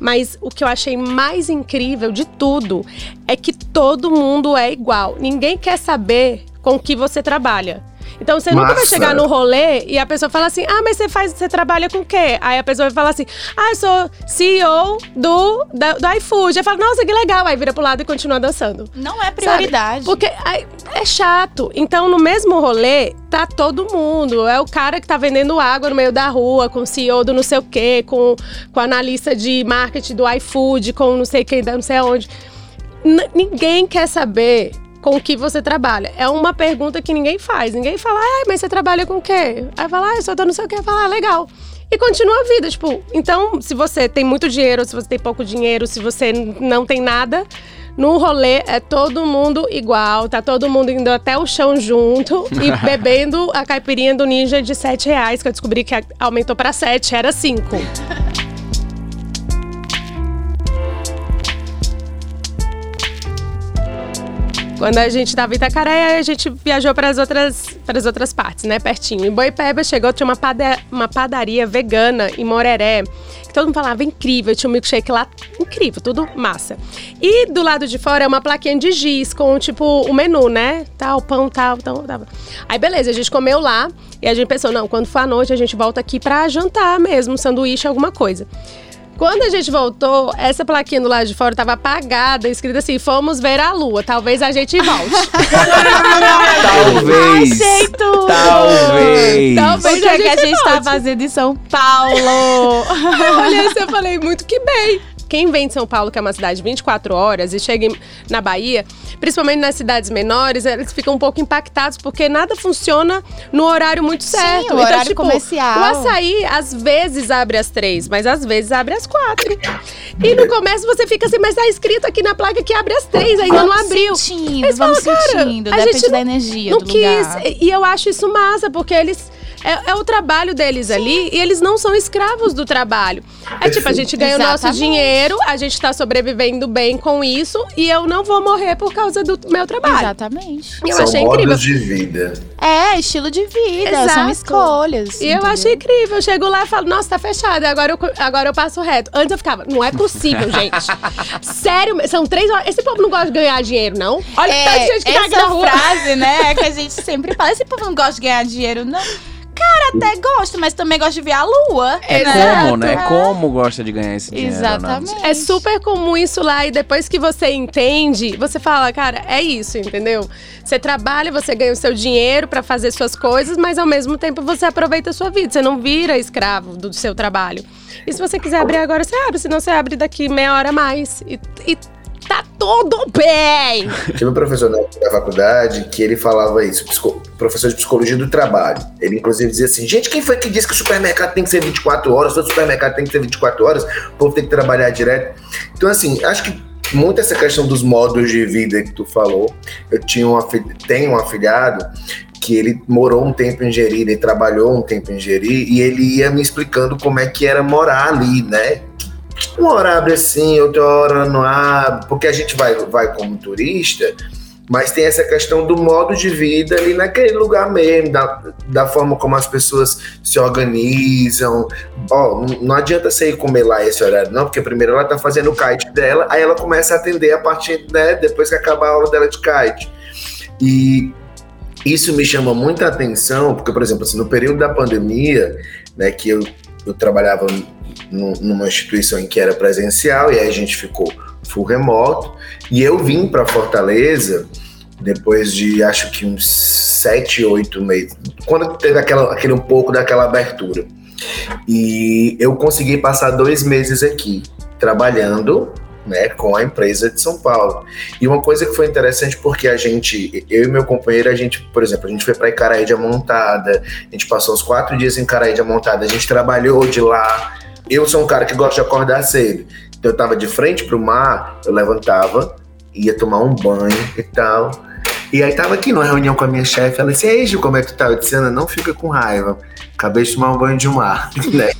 Mas o que eu achei mais incrível de tudo é que todo mundo é igual. Ninguém quer saber com que você trabalha. Então você nunca vai Massa. chegar no rolê e a pessoa fala assim: "Ah, mas você faz, você trabalha com o quê?" Aí a pessoa vai falar assim: "Ah, eu sou CEO do da- do iFood". Aí fala: "Nossa, que legal". Aí vira pro lado e continua dançando. Não é prioridade. Porque ai, é chato. Então, no mesmo rolê, tá todo mundo. É o cara que tá vendendo água no meio da rua, com o CEO do não sei o quê, com, com o analista de marketing do iFood, com não sei quem, não sei aonde. N- ninguém quer saber com o que você trabalha. É uma pergunta que ninguém faz. Ninguém fala, ah, mas você trabalha com o quê? Aí fala, ah, eu só tô não sei o quê. Fala, ah, legal. E continua a vida, tipo, então, se você tem muito dinheiro, se você tem pouco dinheiro, se você não tem nada, no rolê é todo mundo igual, tá todo mundo indo até o chão junto e [LAUGHS] bebendo a caipirinha do ninja de 7 reais, que eu descobri que aumentou pra 7, era 5. Quando a gente tava em Itacaré, a gente viajou para as outras, outras partes, né? Pertinho. Em Boipeba chegou, tinha uma, pada- uma padaria vegana em Moreré. Que todo mundo falava incrível, tinha um milkshake lá incrível, tudo massa. E do lado de fora é uma plaquinha de giz com, tipo, o menu, né? Tal, pão, tal, tal, tal. Aí beleza, a gente comeu lá e a gente pensou, não, quando for à noite a gente volta aqui pra jantar mesmo, sanduíche, alguma coisa. Quando a gente voltou, essa plaquinha do lado de fora tava apagada, escrita assim: fomos ver a lua, talvez a gente volte. [LAUGHS] Talvez. Aceito! Talvez. Talvez. O que é que a gente tá volte. fazendo em São Paulo? [LAUGHS] Eu olhei assim e falei, muito que bem. Quem vem de São Paulo, que é uma cidade de 24 horas, e chega na Bahia, principalmente nas cidades menores, eles ficam um pouco impactados, porque nada funciona no horário muito certo. Então, o horário comercial. O açaí, às vezes, abre às três, mas às vezes abre às quatro. E no começo você fica assim, mas tá escrito aqui na placa que abre às três, ainda não Vamos abriu. sentindo, Eles vamos falam, sentindo. a gente da energia não do quis. lugar. E eu acho isso massa, porque eles. É, é o trabalho deles ali e eles não são escravos do trabalho. É tipo, a gente ganha o nosso Exatamente. dinheiro, a gente tá sobrevivendo bem com isso e eu não vou morrer por causa do meu trabalho. Exatamente. Eu São achei modos incrível. de vida. É, estilo de vida, Exato. são escolhas. E eu entendeu? achei incrível. Eu chego lá e falo, nossa, tá fechado. Agora eu, agora eu passo reto. Antes eu ficava, não é possível, [LAUGHS] gente. Sério, são três horas. Esse povo não gosta de ganhar dinheiro, não? Olha É, que tanta gente que tá aqui essa na rua. frase, né, que a gente sempre fala. Esse povo não gosta de ganhar dinheiro, não. Cara, até gosta, mas também gosta de ver a lua. É Exato. como, né? Como gosta de ganhar esse dinheiro, né? Exatamente. É super comum isso lá e depois que você entende, você fala, cara, é isso, entendeu? Você trabalha, você ganha o seu dinheiro pra fazer suas coisas, mas ao mesmo tempo você aproveita a sua vida. Você não vira escravo do seu trabalho. E se você quiser abrir agora, você abre, senão você abre daqui meia hora a mais. E, e tá tudo bem! Tive um professor da faculdade que ele falava isso, professor de psicologia do trabalho. Ele, inclusive, dizia assim: gente, quem foi que disse que o supermercado tem que ser 24 horas? Todo supermercado tem que ser 24 horas, o povo tem que trabalhar direto. Então, assim, acho que muito essa questão dos modos de vida que tu falou. Eu tinha um, tenho um afilhado que ele morou um tempo em Jeri, ele trabalhou um tempo em Jeri, e ele ia me explicando como é que era morar ali, né? Uma hora abre assim, outra hora não abre, porque a gente vai, vai como turista Mas tem essa questão do modo de vida ali naquele lugar mesmo, da, da forma como as pessoas se organizam. Ó, não- adianta você ir comer lá esse horário, não, porque primeiro ela tá fazendo o kite dela, aí ela começa a atender a partir, né, depois que acabar a aula dela de kite. E isso me chama muita atenção, porque, por exemplo, assim, no período da pandemia, né, que eu, eu trabalhava numa instituição em que era presencial, e aí a gente ficou full remoto, e eu vim para Fortaleza depois de acho que uns sete, oito meses, quando teve aquela, aquele um pouco daquela abertura. E eu consegui passar dois meses aqui, trabalhando né, com a empresa de São Paulo. E uma coisa que foi interessante porque a gente, eu e meu companheiro, a gente, por exemplo, a gente foi para Icaraí Montada, a gente passou os quatro dias em Icaraí Montada, a gente trabalhou de lá. Eu sou um cara que gosta de acordar cedo, então eu tava de frente pro mar, eu levantava, ia tomar um banho e tal. E aí tava aqui numa reunião com a minha chefe, ela disse, e aí, Gil, como é que tu tá? Eu disse, Ana, não fica com raiva. Acabei de tomar um banho de mar, [LAUGHS] né?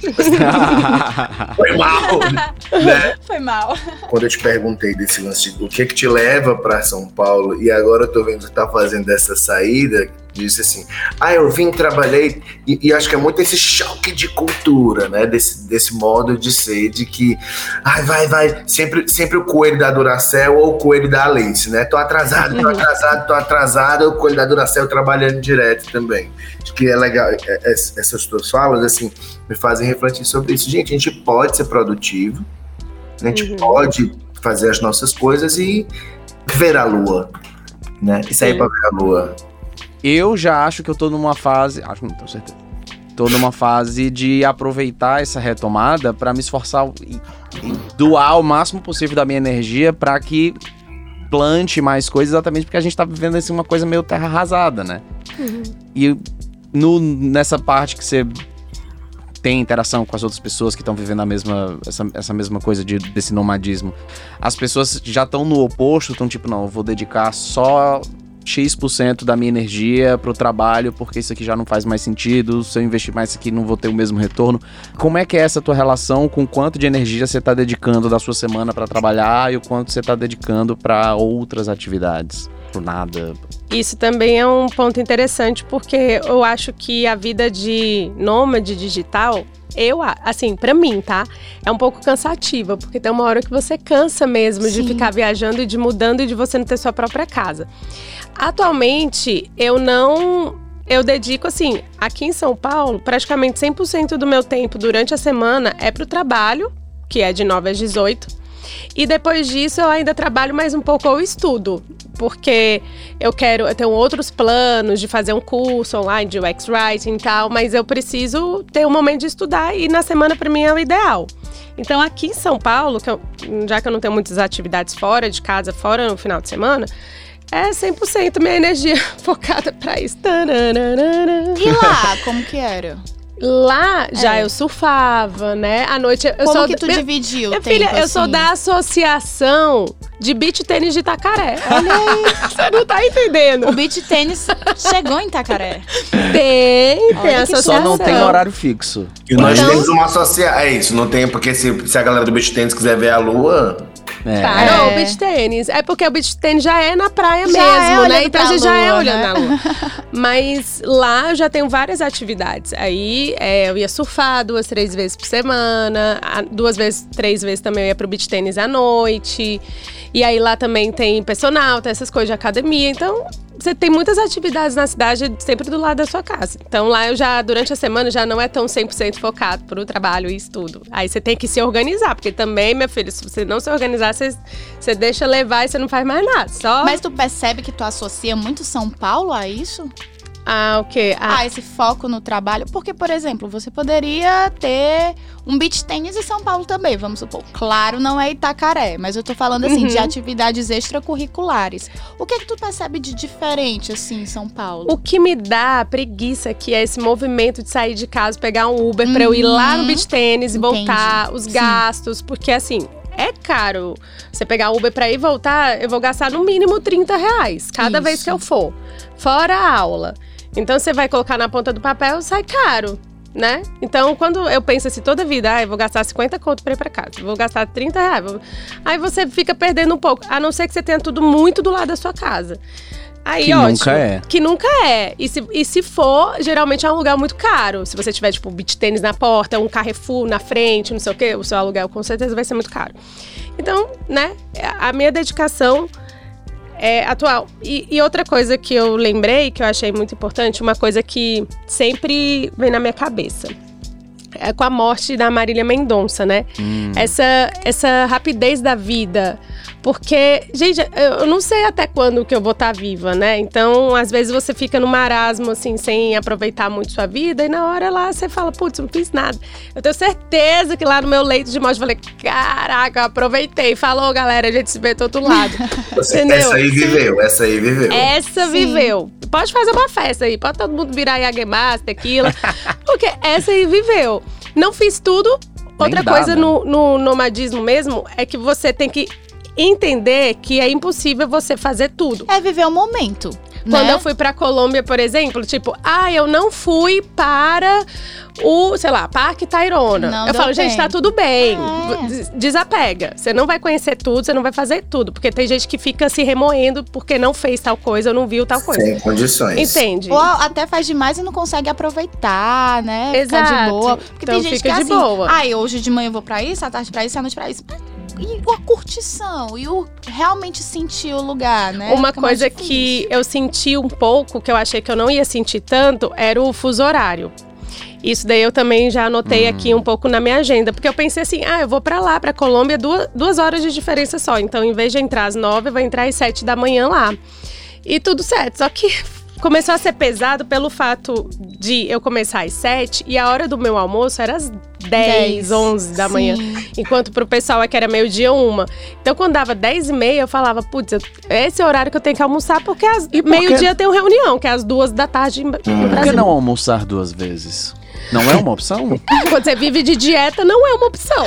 Foi mal, né? Foi mal. quando eu te perguntei desse lance de o que que te leva para São Paulo e agora eu tô vendo que você tá fazendo essa saída, disse assim, ah, eu vim, trabalhei, e, e acho que é muito esse choque de cultura, né, desse, desse modo de ser, de que, ai, vai, vai, sempre, sempre o coelho da Duracell ou o coelho da Alice, né, tô atrasado, tô atrasado, tô atrasado, o coelho da Duracell trabalhando direto também. Acho que é legal, é- é- essas tuas falas, assim, me fazem refletir sobre isso. Gente, a gente pode ser produtivo, a gente Uhum. pode fazer as nossas coisas e ver a lua, né? E sair pra ver a lua. Eu já acho que eu tô numa fase. Acho que não tenho certeza. Tô numa fase de aproveitar essa retomada pra me esforçar e, e doar o máximo possível da minha energia pra que plante mais coisas, exatamente porque a gente tá vivendo assim uma coisa meio terra arrasada, né? E no, nessa parte que você tem interação com as outras pessoas que estão vivendo a mesma, essa, essa mesma coisa de, desse nomadismo, as pessoas já estão no oposto, estão tipo, não, eu vou dedicar só X% da minha energia pro trabalho, porque isso aqui já não faz mais sentido, se eu investir mais isso aqui não vou ter o mesmo retorno. Como é que é essa tua relação com quanto de energia você tá dedicando da sua semana para trabalhar e o quanto você tá dedicando para outras atividades? Pro nada. Isso também é um ponto interessante, porque eu acho que a vida de nômade digital, eu, a- assim, pra mim, tá? É um pouco cansativa, porque tem uma hora que você cansa mesmo de Sim. ficar viajando e de mudando e de você não ter sua própria casa. Atualmente, eu não. Eu dedico, assim, aqui em São Paulo, praticamente 100% do meu tempo durante a semana é pro trabalho, que é de 9 às 18. E depois disso eu ainda trabalho mais um pouco ao estudo, porque eu quero, eu tenho outros planos de fazer um curso online de UX Writing e tal, mas eu preciso ter um momento de estudar e na semana para mim é o ideal. Então aqui em São Paulo, que eu- já que eu não tenho muitas atividades fora de casa, fora no final de semana, é 100% minha energia [LAUGHS] focada para isso. E lá, como que era? Lá já É. eu surfava, né? À noite eu como sou que tu dividiu minha filha, eu sou assim? da associação de beach tênis de Itacaré. Olha aí, [LAUGHS] você não tá entendendo. O beach tênis chegou em Tacaré. Tem, tem Olha que associação. Só não tem horário fixo. E nós Então- temos uma associação. É isso, não tem, porque se, se a galera do Beach Tennis quiser ver a lua, É. Parou É. o beach tênis. É porque o beach tênis já é na praia Já mesmo, é né? Então a gente já é olhando né? a lua. [LAUGHS] Mas lá eu já tenho várias atividades. Aí é, eu ia surfar duas, três vezes por semana. Duas vezes, três vezes também eu ia pro beach tênis à noite. E aí lá também tem personal, tem essas coisas de academia. Então você tem muitas atividades na cidade, sempre do lado da sua casa. Então lá eu já, durante a semana, já não é tão 100% focado pro trabalho e estudo. Aí você tem que se organizar, porque também, minha filha, se você não se organizar, você, você deixa levar e você não faz mais nada. Só. Mas tu percebe que tu associa muito São Paulo a isso? Ah, o quê? Ah, Ah, esse foco no trabalho? Porque, por exemplo, você poderia ter um beach tênis em São Paulo também, vamos supor. Claro, não é Itacaré, mas eu tô falando assim Uhum. de atividades extracurriculares. O que é que tu percebe de diferente assim em São Paulo? o que me dá preguiça que é esse movimento de sair de casa, pegar um Uber pra eu ir lá no Uhum. beach tênis e voltar, os Sim. gastos, porque assim. É caro. Você pegar Uber pra ir e voltar, eu vou gastar no mínimo 30 reais cada vez Isso. que eu for. Fora a aula. Então você vai colocar na ponta do papel, sai caro. né? Então, quando eu penso assim, toda vida, ah, eu vou gastar 50 conto pra ir pra casa, vou gastar 30 reais. vou- Aí você fica perdendo um pouco, a não ser que você tenha tudo muito do lado da sua casa. Aí, Que ótimo. nunca é. Que nunca é. E se, e se for, geralmente é um lugar muito caro. Se você tiver, tipo, beach tênis na porta, um Carrefour na frente, não sei o quê, o seu aluguel com certeza vai ser muito caro. Então, né, a minha dedicação é atual. E, e outra coisa que eu lembrei, que eu achei muito importante, uma coisa que sempre vem na minha cabeça. É com a morte da Marília Mendonça, né? Essa, essa rapidez da vida. Porque, gente, eu não sei até quando que eu vou estar viva, né? Então, às vezes você fica no marasmo, assim, sem aproveitar muito sua vida, e na hora lá você fala, putz, não fiz nada. Eu tenho certeza que lá no meu leito de morte eu falei, caraca, eu aproveitei. Falou, galera, a gente se vê do outro lado. [LAUGHS] Você- Entendeu? Essa aí viveu, essa aí viveu. Essa Sim. viveu. Pode fazer uma festa aí, pode todo mundo virar Yagemaster, tequila. [LAUGHS] porque essa aí viveu. Não fiz tudo. Outra dá, coisa né? no, no nomadismo mesmo é que você tem que entender que é impossível você fazer tudo. É viver o momento. Quando né? eu fui pra Colômbia, por exemplo, tipo, ah, eu não fui para o, sei lá, Parque Tayrona. Não eu falo, gente, tá tudo bem. É. Des- Desapega. Você não vai conhecer tudo, você não vai fazer tudo. Porque tem gente que fica se remoendo porque não fez tal coisa ou não viu tal coisa. Sem condições. Entende? Ou até faz demais e não consegue aproveitar, né? Ficar de Exato. boa. Porque Então tem gente fica que é de assim, boa. ai, hoje de manhã eu vou pra isso, à tarde pra isso, à noite pra isso. E a curtição? E o realmente sentir o lugar, né? Uma Fica mais coisa que eu senti um pouco, que eu achei que eu não ia sentir tanto, era o fuso horário. Isso daí eu também já anotei aqui um pouco na minha agenda, porque eu pensei assim, ah, eu vou pra lá, pra Colômbia, duas, duas horas de diferença só. Então, em vez de entrar às nove, eu vou entrar às sete da manhã lá. E tudo certo. Só que começou a ser pesado pelo fato de eu começar às sete e a hora do meu almoço era às dez, onze da manhã. Sim. Enquanto pro pessoal é que era meio-dia uma. Então, quando dava 10 e meia, eu falava, putz, esse é o horário que eu tenho que almoçar, porque E meio-dia tem uma reunião, que é às duas da tarde no Por que não almoçar duas vezes? Não é uma opção? [LAUGHS] Quando você vive de dieta, não é uma opção.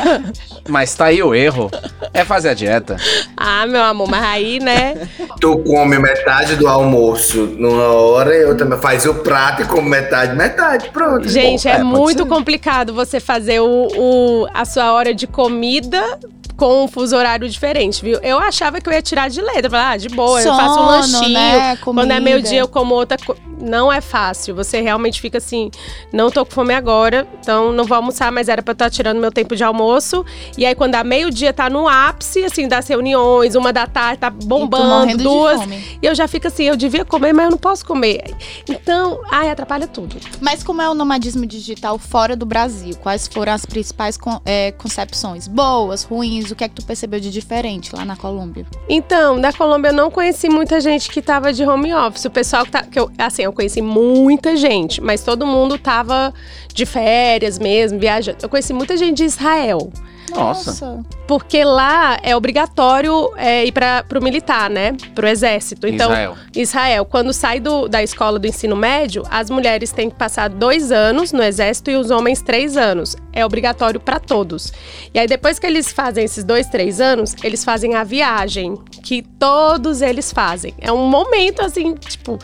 [LAUGHS] Mas tá aí o erro. É fazer a dieta. ah, meu amor, mas aí, né? Tu come metade do almoço numa hora e eu também faz o prato e como metade, metade, pronto. Gente, Bom, é, é, muito ser. complicado você fazer o, o- a sua hora de comida com um fuso horário diferente, viu? Eu achava que eu ia tirar de letra. Falar, ah, de boa, eu faço um Sono, lanchinho. né? Quando é meio-dia, eu como outra coisa. Não é fácil. Você realmente fica assim, não tô com fome agora, então não vou almoçar, mas era pra eu estar tirando meu tempo de almoço. E aí, quando dá meio-dia, tá no ápice, assim, das reuniões, uma da tarde, tá bombando, duas. E eu já fico assim, eu devia comer, mas eu não posso comer. Então, ai, atrapalha tudo. Mas como é o nomadismo digital fora do Brasil? Quais foram as principais con- é, concepções? Boas, ruins? O que é que tu percebeu de diferente lá na Colômbia? Então, na Colômbia eu não conheci muita gente que tava de home office. O pessoal que tá. Que eu, assim, eu conheci muita gente, mas todo mundo tava de férias mesmo, viajando. Eu conheci muita gente de Israel. Nossa. Porque lá é obrigatório é, ir para o militar, né? Pro exército. Então, Israel. Israel, quando sai do- da escola do ensino médio, as mulheres têm que passar dois anos no exército e os homens três anos. É obrigatório para todos. E aí, depois que eles fazem esses dois, três anos, eles fazem a viagem, que todos eles fazem. É um momento assim, tipo.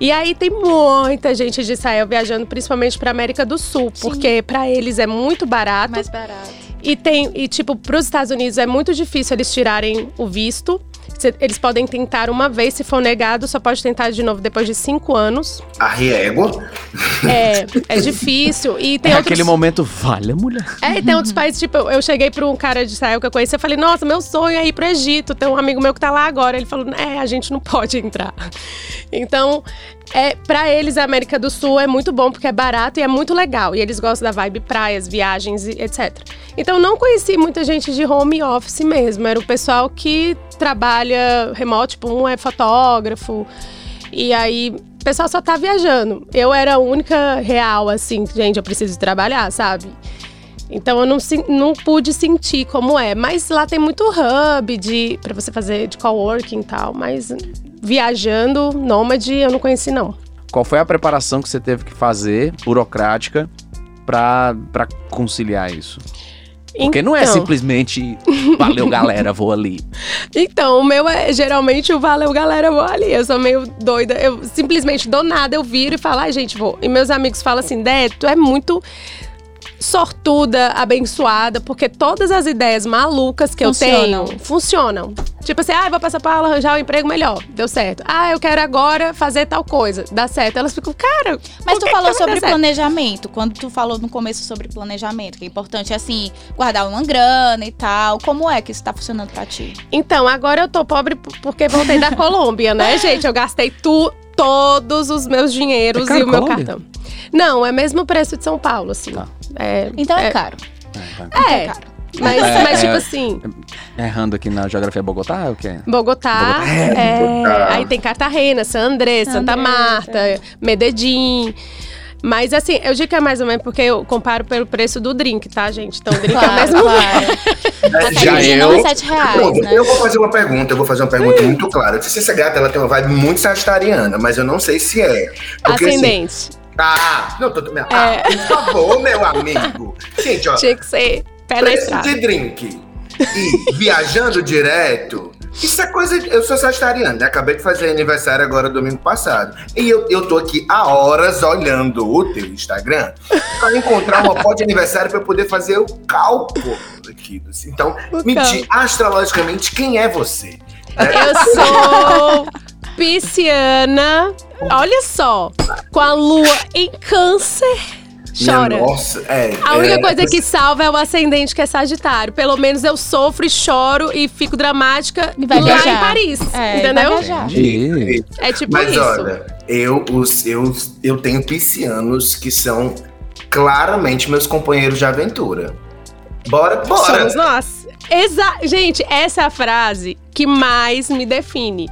E aí tem muita gente de Israel viajando, principalmente para América do Sul, Sim. porque para eles é muito barato. barato. E tem, e tipo, pros Estados Unidos é muito difícil eles tirarem o visto. Cê- Eles podem tentar uma vez, se for negado, só pode tentar de novo depois de cinco anos. A riego. É, é difícil. E tem É outros. aquele momento, valha, mulher. É, e tem outros países, tipo, eu- cheguei pra um cara de Israel que eu conheci, eu falei, nossa, meu sonho é ir pro Egito. Tem um amigo meu que tá lá agora. Ele falou, é, a gente não pode entrar. Então, é, para eles, a América do Sul é muito bom porque é barato e é muito legal. E eles gostam da vibe praias, viagens, etc. Então, não conheci muita gente de home office mesmo. Era o pessoal que trabalha remoto, tipo, um é fotógrafo. E aí, o pessoal só tá viajando. Eu era a única real, assim, gente, eu preciso trabalhar, sabe? Então eu não, não pude sentir como é. Mas lá tem muito hub de para você fazer de coworking e tal. Mas viajando, nômade, eu não conheci, não. Qual foi a preparação que você teve que fazer, burocrática, pra, pra conciliar isso? Porque não é Então. simplesmente valeu, [LAUGHS] galera, vou ali. Então, o meu é geralmente o valeu, galera, vou ali. Eu sou meio doida. Eu simplesmente do nada eu viro e falo, ai, gente, vou. E meus amigos falam assim, Dé, tu é muito sortuda, abençoada, porque todas as ideias malucas que Funcionam. eu tenho funcionam. Tipo assim, ah, vou passar pra ela arranjar um emprego melhor. Deu certo. Ah, eu quero agora fazer tal coisa. Dá certo. Elas ficam, cara. Mas tu que falou que sobre planejamento. Quando tu falou no começo sobre planejamento, que é importante, assim, guardar uma grana e tal. Como é que isso tá funcionando pra ti? Então, agora eu tô pobre porque voltei da [LAUGHS] Colômbia, né, gente? Eu gastei tu, todos os meus dinheiros É e o meu cartão. Não, é mesmo o preço de São Paulo, assim. Tá. É, Então é, é, caro. É, É caro. mas, É, mas é. tipo assim, Errando aqui na geografia Bogotá, é o quê? Bogotá, Bogotá. é, Bogotá. aí tem Cartagena, San André, Santa Marta, Medellín. Mas assim, eu digo que é mais ou menos porque eu comparo pelo preço do drink, tá, gente? Então o drink é o Claro, mesmo. claro. [LAUGHS] A Já eu- não é 7 reais, Pronto, né? eu vou fazer uma pergunta, eu vou fazer uma pergunta muito clara. Eu não sei se essa gata ela tem uma vibe muito sagitariana, mas eu não sei se é. Porque, assim, Ascendente. ah, não, tô, ah, por favor, meu amigo. Gente, ó, Tinha que ser pé na preço estrada. de drink e viajando direto, isso é coisa. Eu sou sagitariano, né? Acabei de fazer aniversário agora domingo passado. E eu, eu tô aqui há horas olhando o teu Instagram [LAUGHS] pra encontrar uma foto de aniversário pra eu poder fazer o cálculo aqui. assim. Então, O me cálculo. diz astrologicamente quem é você. Eu sou pisciana. Olha só, com a lua em câncer. Chora. Minha nossa, é. A única é, coisa que salva é o ascendente, que é Sagitário. Pelo menos eu sofro e choro e fico dramática E vai lá viajar. em Paris. É, entendeu? vai viajar. Entendi. É tipo Mas isso. olha, eu, os, eu, eu tenho piscianos que são claramente meus companheiros de aventura. Bora, bora! Somos nós. Exa Gente, essa é a frase que mais me define.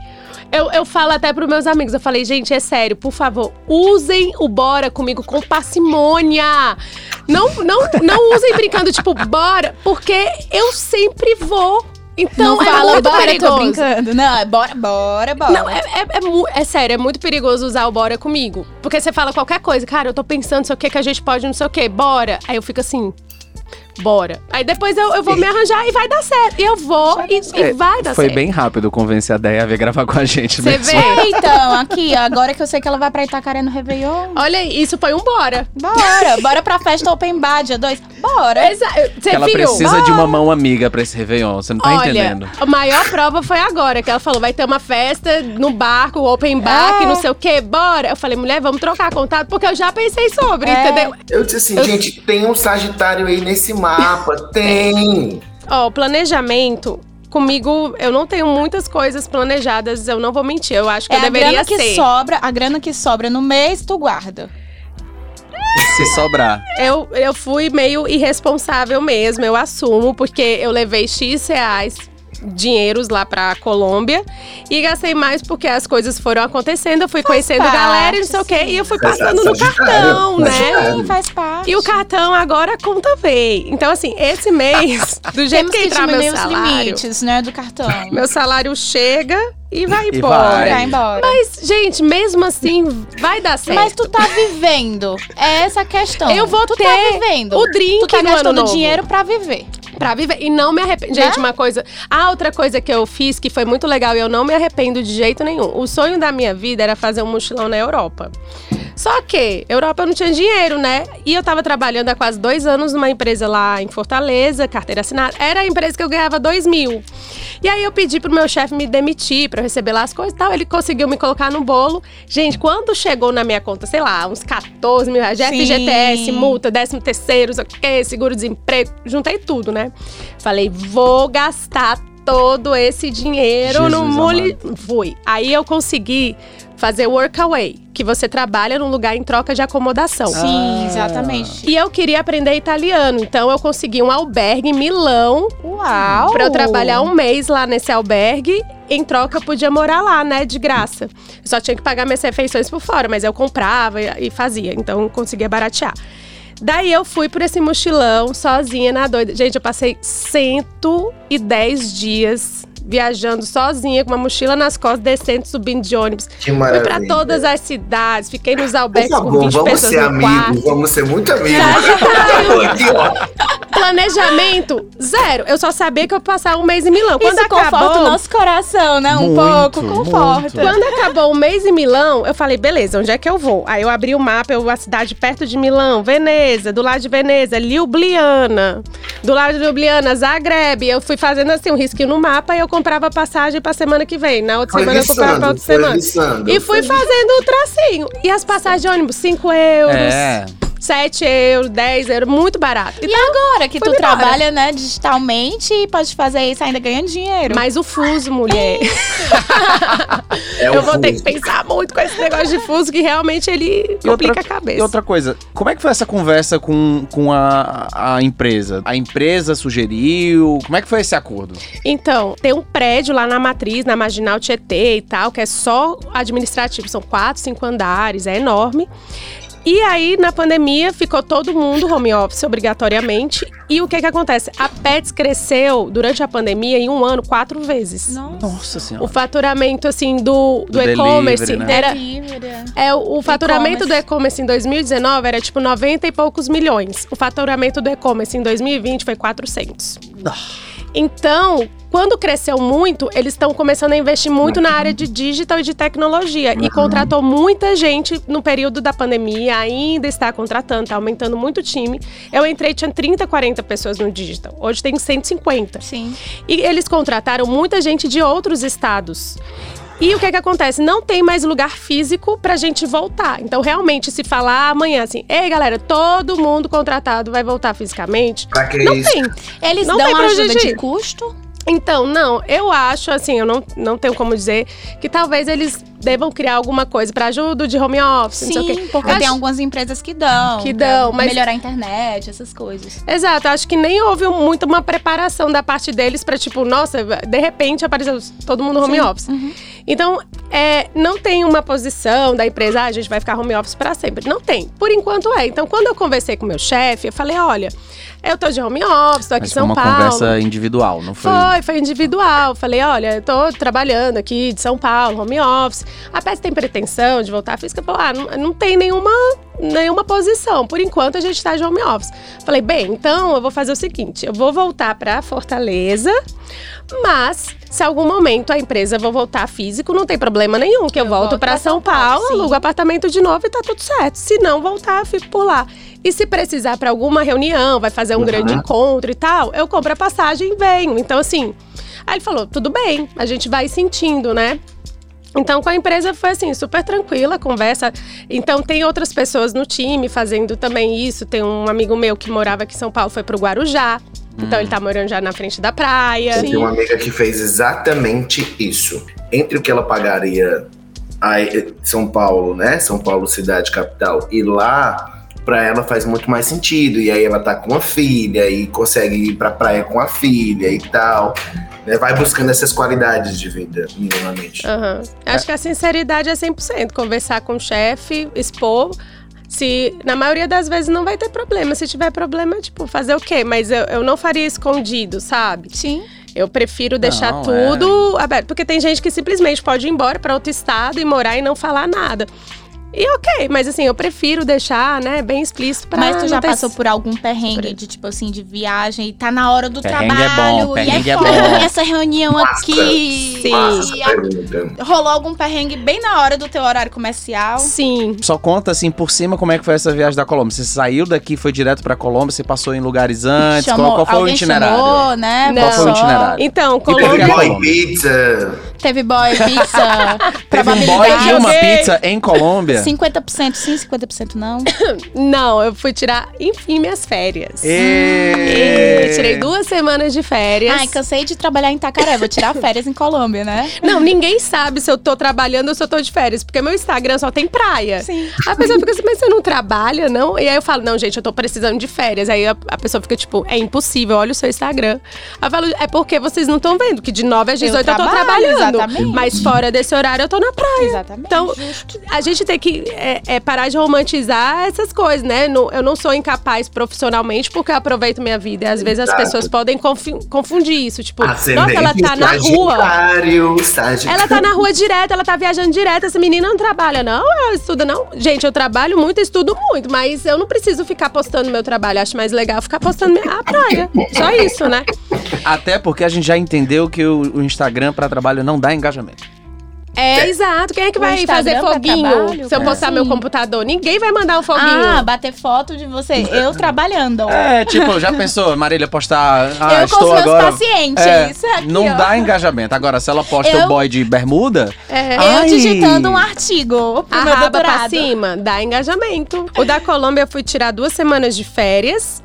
Eu, eu falo até pros meus amigos, eu falei, gente, é sério, por favor, usem o bora comigo com parcimônia. Não, não, não usem brincando, tipo, bora, porque eu sempre vou. Então Não é fala, muito bora, tô perigoso. brincando. Não, é bora, bora, bora. Não, é, é, é é sério, é muito perigoso usar o bora comigo. Porque você fala qualquer coisa, cara, eu tô pensando, não sei o que, que a gente pode, não sei o que, bora. Aí eu fico assim, bora. Aí depois eu, eu vou me arranjar e vai dar certo. E eu vou e, e vai dar Foi certo. bem rápido convencer a Deia a vir gravar com a gente. Você mesmo. vê? [LAUGHS] Então, aqui, agora que eu sei que ela vai pra Itacaré no Réveillon. Olha aí, isso foi um bora. Bora, bora pra festa Open Bar, dia 2. Bora. Exa- Você ela viu? precisa de uma mão amiga pra esse Réveillon, você não tá Olha, entendendo. a maior prova foi agora, que ela falou, vai ter uma festa no barco, open bar, É. que não sei o quê, bora. Eu falei, mulher, vamos trocar contato, porque eu já pensei sobre, É. entendeu? Eu disse assim, Eu- gente, tem um Sagitário aí nesse mapa. Tem! Ó, o planejamento. Comigo, eu não tenho muitas coisas planejadas, eu não vou mentir. Eu acho que É eu a deveria grana que ser. sobra, a grana que sobra no mês, tu guarda. Se sobrar. Eu, eu fui meio irresponsável mesmo, eu assumo, porque eu levei X reais, dinheiros lá pra Colômbia, e gastei mais porque as coisas foram acontecendo, eu fui conhecendo parte, galera e não sei o quê, e eu fui passando no cartão, né? Sim, faz parte. E o cartão agora a conta veio. Então, assim, esse mês, [LAUGHS] do jeito Temos que que entrar meu os salário, limites, né, do cartão. [LAUGHS] meu salário chega e vai E embora. vai. Vai embora. Mas, gente, mesmo assim, vai dar certo. Mas tu tá vivendo. É essa a questão. Eu vou tu ter tá vivendo. o drink Tu tá no ano gastando novo. dinheiro pra viver. Pra viver. E não me arrependo. Gente, uma coisa. A outra coisa que eu fiz que foi muito legal e eu não me arrependo de jeito nenhum. O sonho da minha vida era fazer um mochilão na Europa. Só que, Europa eu não tinha dinheiro, né? E eu tava trabalhando há quase dois anos numa empresa lá em Fortaleza, carteira assinada. Era a empresa que eu ganhava dois mil. E aí eu pedi pro meu chefe me demitir pra eu receber lá as coisas e tal. Ele conseguiu me colocar no bolo. Gente, quando chegou na minha conta, sei lá, uns 14 mil reais. FGTS, multa, décimo terceiro, sei o quê, seguro-desemprego, juntei tudo, né? Falei, vou gastar todo esse dinheiro no Jesus mole. Fui. Aí eu consegui fazer workaway, que você trabalha num lugar em troca de acomodação. Sim, Ah. exatamente. E eu queria aprender italiano, então eu consegui um albergue em Milão Uau! Pra eu trabalhar um mês lá nesse albergue. Em troca, eu podia morar lá, né? De graça. Eu só tinha que pagar minhas refeições por fora, mas eu comprava e e fazia. Então, eu conseguia baratear. Daí, eu fui por esse mochilão, sozinha, na doida. Gente, eu passei 110 dias viajando sozinha, com uma mochila nas costas, descendo, subindo de ônibus. Que Fui maravilha. pra todas as cidades, fiquei nos Por albergues com favor, 20 vamos pessoas ser no amigos, quarto. vamos ser muito amigos. Aqui, ó. Planejamento, zero. Eu só sabia que eu ia passar um mês em Milão. Quando Isso conforta acabou, o nosso coração, né? Um Muito, pouco, conforta. Quando acabou o mês em Milão, eu falei, beleza, onde é que eu vou? Aí eu abri o mapa, eu, a cidade perto de Milão, Veneza, do lado de Veneza, Ljubljana. Do lado de Ljubljana, Zagreb. Eu fui fazendo assim um risquinho no mapa e eu comprava passagem pra semana que vem. Na outra Foi semana eu comprava pra outra semana. E fui fazendo o tracinho. E as passagens de ônibus, 5 euros, É. 7 euros, 10 euros, muito barato. E agora que tu embora. trabalha, né, digitalmente e pode fazer isso ainda ganhando dinheiro. Mas o fuso, mulher. [LAUGHS] É o eu vou ter que fuso. pensar muito com esse negócio de fuso, que realmente ele E complica outra, a cabeça. E outra coisa, como é que foi essa conversa com, com a, a empresa? A empresa sugeriu? Como é que foi esse acordo? Então, tem um prédio lá na matriz, na Marginal Tietê e tal, que é só administrativo. São quatro, cinco andares, é enorme. E aí, na pandemia, ficou todo mundo home office obrigatoriamente. E o que que acontece? A Pets cresceu durante a pandemia em um ano quatro vezes. Nossa. Nossa O senhora. faturamento, assim, do, do, Do e-commerce né? era. Delivery. É, o o faturamento E-commerce. do e-commerce em 2019 era tipo 90 e poucos milhões. O faturamento do e-commerce em 2020 foi 400. Então, quando cresceu muito, eles estão começando a investir muito na área de digital e de tecnologia. E contratou muita gente no período da pandemia, ainda está contratando, está aumentando muito o time. Eu entrei, tinha 30, 40 pessoas no digital. Hoje tem 150. Sim. E eles contrataram muita gente de outros estados. E o que que acontece? Não tem mais lugar físico pra gente voltar. Então, realmente, se falar amanhã assim, ei, galera, todo mundo contratado vai voltar fisicamente, Pra que não isso? tem. Eles Não dão tem ajuda de custo? Então, não, eu acho, assim, eu não, não tenho como dizer que talvez eles devam criar alguma coisa pra ajuda de home office, não sei o quê. Sim, porque Eu tem acho- algumas empresas que dão. Que dão, mas- Melhorar a internet, essas coisas. Exato, acho que nem houve muito uma preparação da parte deles pra, tipo, nossa, de repente apareceu todo mundo home Sim. office. Uhum. Então, é, não tem uma posição da empresa, ah, a gente vai ficar home office pra sempre. Não tem. Por enquanto é. Então, quando eu conversei com o meu chefe, eu falei: olha, eu tô de home office, tô aqui Mas em foi São uma Paulo. conversa individual, não foi? Foi, foi individual. Falei, olha, eu tô trabalhando aqui de São Paulo, home office. A PES tem pretensão de voltar à física? Falou, ah, não, não tem nenhuma, nenhuma posição. Por enquanto, a gente tá de home office. Falei, bem, então eu vou fazer o seguinte: eu vou voltar pra Fortaleza, mas se algum momento a empresa vou voltar físico, não tem problema nenhum, que eu, Eu volto pra São São Paulo, Paulo, sim. alugo apartamento de novo e tá tudo certo. Se não voltar, eu fico por lá. E se precisar pra alguma reunião, vai fazer um Uhum. grande encontro e tal, eu compro a passagem e venho. Então, assim. Aí ele falou: tudo bem, a gente vai sentindo, né? Então, com a empresa foi assim, super tranquila a conversa. Então, tem outras pessoas no time fazendo também isso. Tem um amigo meu que morava aqui em São Paulo, foi pro Guarujá. Então, ele tá morando já na frente da praia. Eu tenho uma amiga que fez exatamente isso. Entre o que ela pagaria a São Paulo, né? São Paulo, cidade capital, e lá, pra ela faz muito mais sentido. E aí ela tá com uma filha e consegue ir pra praia com a filha e tal. Né? Vai buscando essas qualidades de vida, minimamente. Aham. Acho que a sinceridade é 100%. Conversar com o chefe, expor. Se, na maioria das vezes não vai ter problema. Se tiver problema, tipo, fazer o quê? Mas eu, eu não faria escondido, sabe? Sim. Eu prefiro deixar Não, tudo aberto. Porque tem gente que simplesmente pode ir embora para outro estado e morar e não falar nada. E ok, mas assim, eu prefiro deixar, né, bem explícito pra Mas tu não já ter- passou por algum perrengue de, tipo assim, de viagem e tá na hora do Perrengue é trabalho bom, e perrengue é é foda bom. essa reunião Massa. aqui. Sim. Massa E a- rolou algum perrengue bem na hora do teu horário comercial? Sim. Só conta assim por cima como é que foi essa viagem da Colômbia. Você saiu daqui, foi direto pra Colômbia, você passou em lugares antes. qual, qual foi o alguém itinerário? chamou, né? Qual foi o itinerário? Então, E Teve Colômbia. Boy pizza. Teve boy, pizza, Teve um boy e uma pizza em Colômbia. 50% sim, 50% não. [COUGHS] Não, eu fui tirar, enfim, minhas férias. E... E tirei duas semanas de férias. Ai, cansei de trabalhar em Itacaré, vou tirar [LAUGHS] férias em Colômbia, né? Não, ninguém sabe se eu tô trabalhando ou se eu tô de férias, porque meu Instagram só tem praia. Sim. A pessoa fica assim, mas você não trabalha, não? E aí eu falo, não, gente, eu tô precisando de férias. Aí a, a pessoa fica tipo, é impossível, olha o seu Instagram. Aí eu falo, é porque vocês não estão vendo que de 9 às 18 eu, tô trabalho, trabalhando. exatamente. Mas fora desse horário eu tô na praia. Exatamente. Então, justo. a gente tem que que é, é parar de romantizar essas coisas, né? Não- eu não sou incapaz profissionalmente porque eu aproveito minha vida. E às vezes as Exato. pessoas podem confundir isso. Tipo, Ascendente nossa, ela tá na rua. Sagitário. Ela tá na rua direto, ela tá viajando direto. Essa menina não trabalha, não? Ela estuda, não? Gente, eu trabalho muito, estudo muito, mas eu não preciso ficar postando meu trabalho. Acho mais legal ficar postando minha a praia. Só isso, né? Até porque a gente já entendeu que o, o Instagram pra trabalho não dá engajamento. É, exato. Quem é que O vai Instagram fazer foguinho trabalho, se eu postar assim? meu computador? Ninguém vai mandar um foguinho. Ah, bater foto de você. Eu [LAUGHS] trabalhando. É, tipo, já pensou, Marília postar. Ah, eu com estou os meus agora. pacientes. É, isso aqui, não ó. dá engajamento. Agora, se ela posta Eu- o boy de bermuda. É. Eu digitando um artigo pro A meu raba pra cima, dá engajamento. O da Colômbia eu fui tirar duas semanas de férias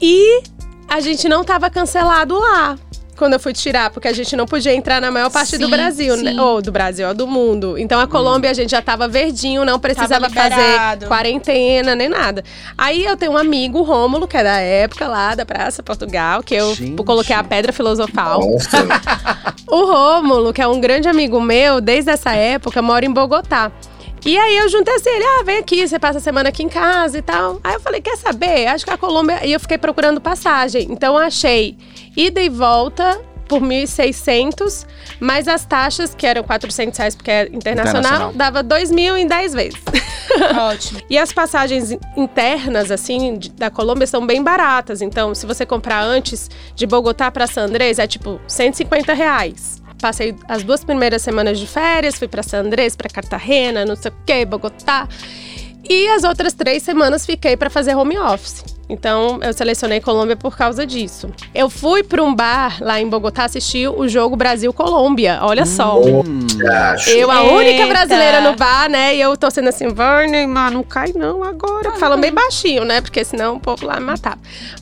e a gente não tava cancelado lá. Quando eu fui tirar, porque a gente não podia entrar na maior parte do Sim, Brasil, né? sim. Ou do Brasil, ou do mundo. Então a Colômbia a gente já tava verdinho, não precisava fazer quarentena nem nada. Aí eu tenho um amigo, o Rômulo, que é da época lá da Praça Portugal, que eu Gente. coloquei a pedra filosofal. [LAUGHS] O Rômulo, que é um grande amigo meu, desde essa época, mora em Bogotá. E aí eu juntei assim, ele, ah, vem aqui, você passa a semana aqui em casa e tal. Aí eu falei, quer saber? Acho que a Colômbia. E eu fiquei procurando passagem. Então eu achei ida e volta por 1.600, mais as taxas, que eram 400 reais porque é internacional, Internacional. dava 2 mil em 10 vezes. Ótimo. [LAUGHS] E as passagens internas, assim, de- da Colômbia são bem baratas. Então, se você comprar antes de Bogotá para San Andrés, é tipo 150 reais. Passei as duas primeiras semanas de férias, fui para San Andrés, para Cartagena, não sei o que, Bogotá. E as outras três semanas fiquei para fazer home office. Então, eu selecionei Colômbia por causa disso. Eu fui para um bar lá em Bogotá assistir o jogo Brasil-Colômbia. Olha só. Hum. Eu, a única Eita. brasileira no bar, né? E eu tô sendo assim, Verne, mas não cai não agora. Falando bem baixinho, né? Porque senão o povo lá me matava.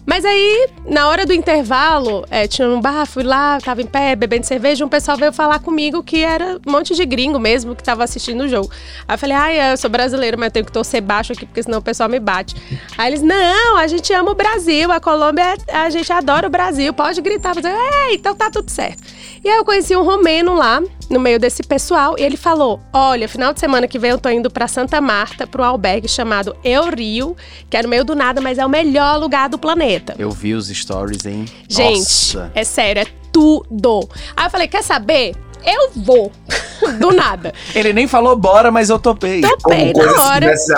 Mas aí, na hora do intervalo, é, tinha um bar, fui lá, tava em pé, bebendo cerveja. Um pessoal veio falar comigo que era um monte de gringo mesmo que tava assistindo o jogo. Aí eu falei, ai, eu sou brasileira, mas eu tenho que torcer baixo aqui, porque senão o pessoal me bate. Aí eles, não, a gente ama o Brasil, a Colômbia, a gente adora o Brasil, pode gritar. Fazer, é, então tá tudo certo. E aí eu conheci um romeno lá, no meio desse pessoal, e ele falou: Olha, final de semana que vem eu tô indo pra Santa Marta, pro albergue chamado Eu Rio, que é no meio do nada, mas é o melhor lugar do planeta. Eu vi os stories, hein? Gente, Nossa. é sério, é tudo. Aí eu falei: Quer saber? Eu vou. [LAUGHS] do nada. Ele nem falou bora, mas eu topei. Topei Como na hora. tivesse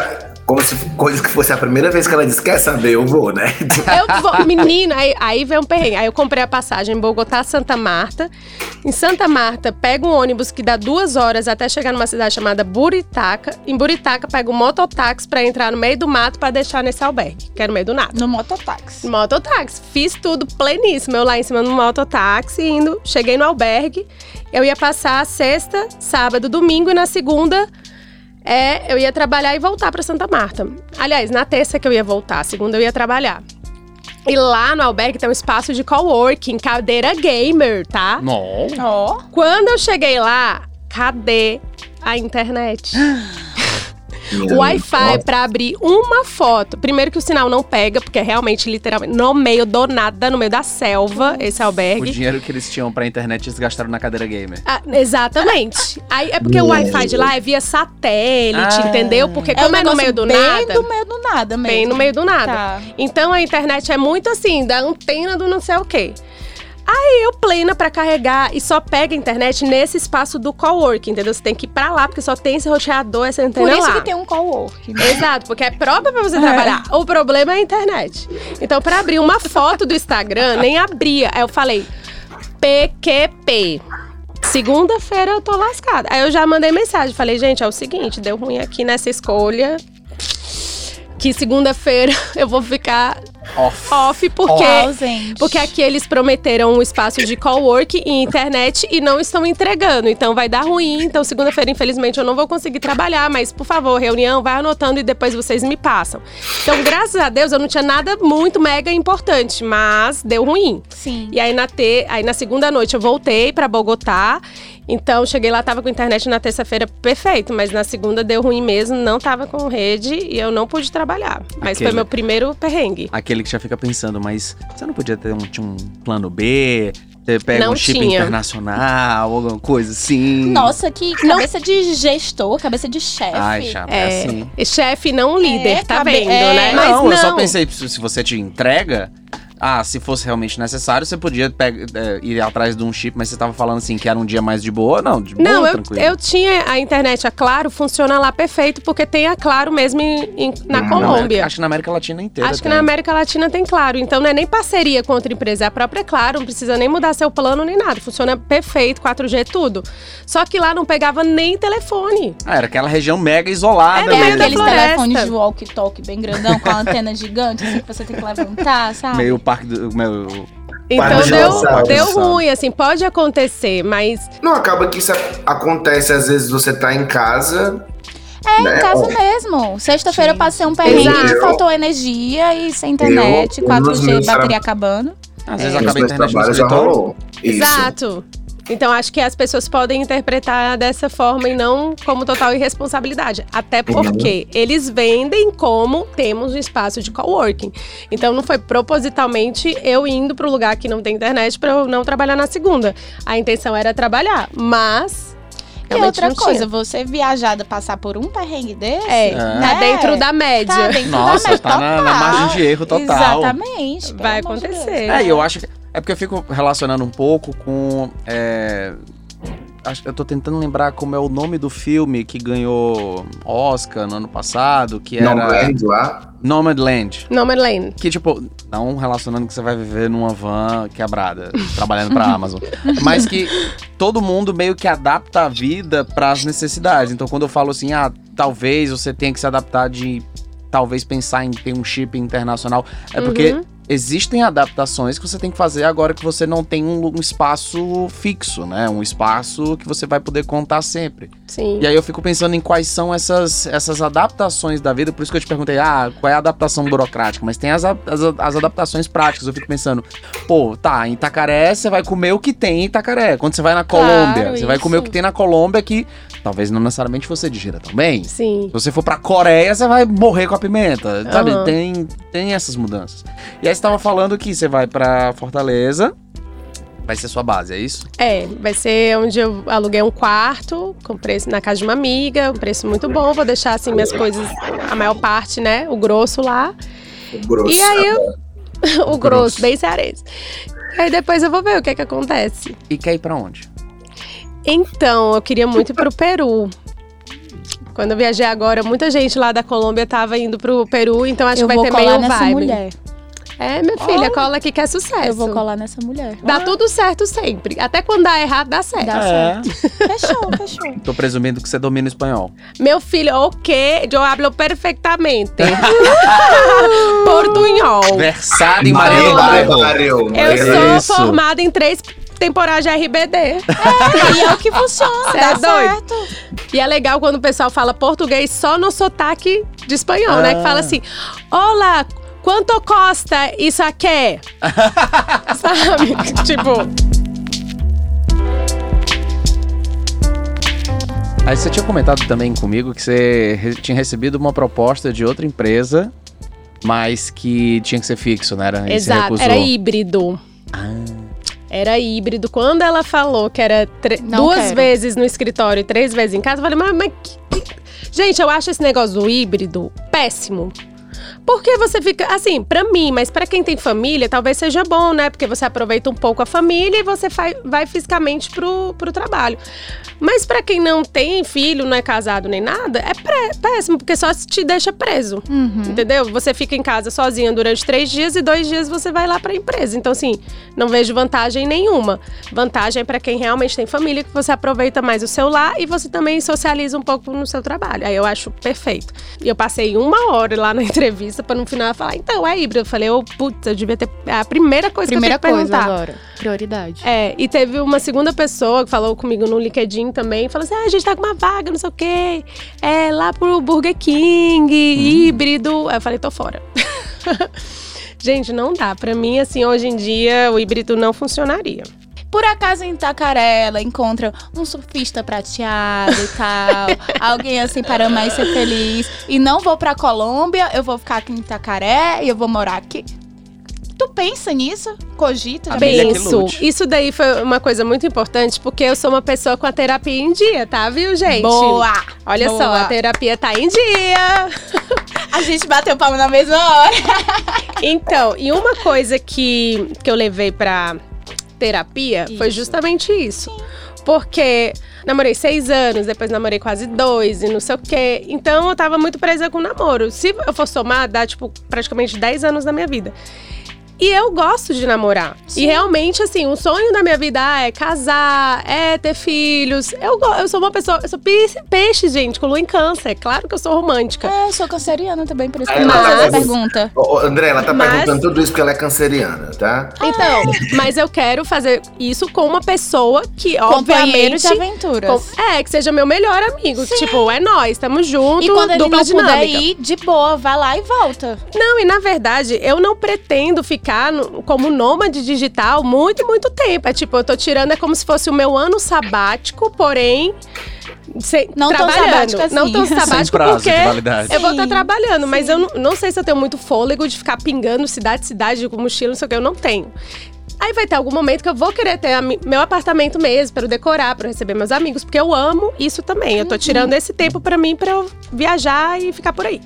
como se coisa que fosse a primeira vez que ela disse, quer saber, eu vou, né? Eu vou, menina, aí, aí vem um perrengue. Aí eu comprei a passagem em Bogotá, Santa Marta. Em Santa Marta, pego um ônibus que dá duas horas até chegar numa cidade chamada Buritaca. Em Buritaca, pego um mototáxi pra entrar no meio do mato pra deixar nesse albergue, que é no meio do nada. No mototáxi. Mototáxi. Fiz tudo pleníssimo. Eu lá em cima no mototáxi, indo. Cheguei no albergue. Eu ia passar sexta, sábado, domingo e na segunda. É, eu ia trabalhar e voltar pra Santa Marta. Aliás, na terça que eu ia voltar, segunda eu ia trabalhar. E lá no albergue tem um espaço de coworking, cadeira gamer, tá? Não. Ó. Quando eu cheguei lá, cadê a internet? [GASPS] O Wi-Fi pra abrir uma foto. Primeiro que o sinal não pega, porque é realmente, literalmente, no meio do nada, no meio da selva, esse O albergue. dinheiro que eles tinham pra internet eles gastaram na cadeira gamer. Ah, exatamente. Aí é porque o Wi-Fi de lá é via satélite, Ah. entendeu? Porque É um como é no meio do bem nada. do meio do nada mesmo. Bem no meio do nada. Tá. Então a internet é muito assim, da antena do não sei o quê. Aí eu plena pra carregar e só pega a internet nesse espaço do coworking, entendeu? Você tem que ir pra lá, porque só tem esse roteador, essa antena Por isso lá. que tem um coworking. né? Exato, porque é próprio pra você trabalhar. O problema é a internet. Então, pra abrir uma foto do Instagram, nem abria. Aí eu falei, PQP. Segunda-feira eu tô lascada. Aí eu já mandei mensagem. Falei, gente, é o seguinte, deu ruim aqui nessa escolha. Que segunda-feira [LAUGHS] eu vou ficar Off. off, porque. Ausente. Porque aqui eles prometeram um espaço de cowork e internet e não estão entregando. Então vai dar ruim. Então, segunda-feira, infelizmente, eu não vou conseguir trabalhar. Mas, por favor, reunião, vai anotando e depois vocês me passam. Então, graças a Deus, eu não tinha nada muito mega importante, mas deu ruim. Sim. E aí na, te... aí na segunda noite eu voltei pra Bogotá. Então cheguei lá, tava com internet na terça-feira perfeito, mas na segunda deu ruim mesmo, não tava com rede e eu não pude trabalhar. Mas Aquele- foi meu primeiro perrengue. Aquele que já fica pensando, mas você não podia ter um, tinha um plano B? Você pega Não um chip tinha. internacional, alguma coisa assim. Nossa, que cabeça de gestor, cabeça de chefe. Ai, chapa, é, É, assim. chefe não líder, É, tá cabe- vendo, é. né? não, eu só pensei, se se você te entrega, ah, se fosse realmente necessário, você podia pega- é, ir atrás de um chip, mas você tava falando assim que era um dia mais de boa, não, de Não, boa, eu, tranquilo. eu tinha a internet, a Claro, funciona lá perfeito, porque tem a Claro mesmo em- em- na Hum, Na Colômbia. América- acho que na América Latina inteira Acho que tem. na América Latina tem Claro. Então não é nem parceria com outra empresa, é a própria Claro, não precisa nem mudar seu plano nem nada. Funciona perfeito, 4G, tudo. Só que lá não pegava nem telefone. Ah, era aquela região mega isolada. É É da aqueles telefones de walkie-talkie bem grandão, com a antena gigante, assim, que você tem que levantar, sabe? Meio parque do. Meu, Então Para deu, dinossauro, deu ruim, assim, pode acontecer, mas Não, acaba que isso acontece, às vezes você tá em casa. É, né? em casa mesmo. Sexta-feira eu passei um perrengue que faltou energia e sem internet, Eu- 4G, nos meus bateria tra- acabando. às vezes acaba a meus internet no escritório. rolou. Isso. Exato. Então acho que as pessoas podem interpretar dessa forma e não como total irresponsabilidade. Até porque eles vendem como temos um espaço de coworking. Então não foi propositalmente eu indo pro lugar que não tem internet para eu não trabalhar na segunda. A intenção era trabalhar, mas E outra não coisa, tinha. você viajada passar por um perrengue desse, É, né? tá dentro da média. Tá dentro Nossa, da média tá na, na margem de erro total. Exatamente. Vai amor de acontecer. É, e eu acho que. É porque eu fico relacionando um pouco com. é, acho- eu tô tentando lembrar como é o nome do filme que ganhou Oscar no ano passado, que era lendo lá. Nomadland. No Man Lane. Que, tipo, não relacionando que você vai viver numa van quebrada, trabalhando pra Amazon. [LAUGHS] Mas que todo mundo meio que adapta a vida pras necessidades. Então, quando eu falo assim, ah, talvez você tenha que se adaptar de. Talvez pensar em ter um chip internacional. É porque Uhum. Existem adaptações que você tem que fazer agora que você não tem um, um espaço fixo, né? Um espaço que você vai poder contar sempre. Sim. E aí eu fico pensando em quais são essas, essas adaptações da vida, por isso que eu te perguntei, ah, qual é a adaptação burocrática? Mas tem as, as, as adaptações práticas. Eu fico pensando, pô, tá, em Itacaré você vai comer o que tem em Itacaré. Quando você vai na Claro, Colômbia, você vai isso. comer o que tem na Colômbia que talvez não necessariamente você digira também. Sim. Se você for pra Coreia, você vai morrer com a pimenta. Sabe? Aham. Tem, tem essas mudanças. E aí você tava falando que você vai pra Fortaleza. Vai ser sua base, é isso? É, vai ser onde eu aluguei um quarto, com preço na casa de uma amiga, um preço muito bom. Vou deixar assim minhas coisas, a maior parte, né? O grosso lá. O grosso. E aí eu- [LAUGHS] o grosso, grosso. bem cearense. Aí depois eu vou ver o que é que acontece. E quer ir pra onde? Então, eu queria muito ir pro Peru. Quando eu viajei agora, muita gente lá da Colômbia tava indo pro Peru, então acho eu que vai vou ter colar meio nessa vibe. mulher. É, minha filha, cola aqui que é sucesso. Eu vou colar nessa mulher. Dá tudo certo sempre. Até quando dá errado, dá certo. Dá certo. Fechou, fechou. Tô presumindo que você domina o espanhol. Meu filho, o quê? Eu hablo perfeitamente. [LAUGHS] Portunhol. Versado em Maria. Eu É sou isso. formada em três temporadas de RBD. e é o que funciona, Cê dá é doido? certo. E é legal quando o pessoal fala português só no sotaque de espanhol, né? Que Ah. fala assim: Olá, quanto custa isso aqui? [LAUGHS] Sabe? [LAUGHS] tipo, Aí você tinha comentado também comigo que você tinha recebido uma proposta de outra empresa, mas que tinha que ser fixo, né? Era, exato, era híbrido. Ah. Era híbrido. Quando ela falou que era duas quero. vezes no escritório e três vezes em casa, eu falei, mas, mas que- que- Gente, eu acho esse negócio do híbrido péssimo. Porque você fica, assim, pra mim, mas pra quem tem família, talvez seja bom, né? Porque você aproveita um pouco a família e você vai, fisicamente pro, pro trabalho. Mas pra quem não tem filho, não é casado nem nada, é péssimo, porque só te deixa preso. Uhum. Entendeu? Você fica em casa sozinha durante três dias e dois dias você vai lá pra empresa. Então, assim, não vejo vantagem nenhuma. Vantagem é pra quem realmente tem família, que você aproveita mais o seu lar e você também socializa um pouco no seu trabalho. Aí eu acho perfeito. E eu passei uma hora lá na [LAUGHS] entrevista pra no final falar, então, é híbrido. Eu falei, ô, putz, eu devia ter. A primeira coisa Primeira que eu tenho que coisa perguntar. agora. Prioridade. É, e teve uma segunda pessoa que falou comigo no LinkedIn também, falou assim: ah, a gente tá com uma vaga, não sei o quê. É lá pro Burger King, híbrido. Aí eu falei, tô fora. [LAUGHS] gente, não dá. Pra mim, assim, hoje em dia, o híbrido não funcionaria. Por acaso em Itacaré ela encontra um surfista prateado e tal, [LAUGHS] alguém assim para mais ser feliz. E não vou pra Colômbia, eu vou ficar aqui em Itacaré e eu vou morar aqui. Tu pensa nisso? Cogita? Penso. Isso daí foi uma coisa muito importante, porque eu sou uma pessoa com a terapia em dia, tá, viu, gente? Boa! Olha só, Boa. a terapia tá em dia. [LAUGHS] A gente bateu palma na mesma hora. Então, e uma coisa que, que eu levei pra terapia foi Isso. justamente isso. Porque namorei seis anos, depois namorei quase dois e não sei o quê. Então eu tava muito presa com o namoro. Se eu for somar, dá, tipo, praticamente 10 anos da minha vida. E eu gosto de namorar. E realmente, assim, o sonho da minha vida ah, é casar, é ter filhos. Eu, eu sou uma pessoa. Eu sou peixe, peixe, gente, com lua em câncer. Claro que eu sou romântica. É, eu sou canceriana também, por isso que ela faço tá essa perguntando- pergunta. Ô, ô, André, ela tá Mas- perguntando tudo isso porque ela é canceriana, tá? Então, mas eu quero fazer isso com uma pessoa que, Companheiro obviamente. de aventuras. com- é, que seja meu melhor amigo. Que, tipo, é nós, estamos juntos, E quando ele dupla não dinâmica. puder ir, de boa, vai lá e volta. Não, e na verdade, eu não pretendo ficar no- como nômade digital muito, muito tempo. É tipo, eu tô tirando, é como se fosse o meu ano sabático, porém. Sem, Não tão trabalhando. assim. Não tão sabático prazo porque eu vou estar Sim, trabalhando, mas eu não, não sei se eu tenho muito fôlego de ficar pingando cidade, cidade, com mochila, não sei o que, eu não tenho. Aí vai ter algum momento que eu vou querer ter meu apartamento mesmo, para eu decorar, para receber meus amigos, porque eu amo isso também. Eu tô tirando esse tempo pra mim pra eu viajar e ficar por aí.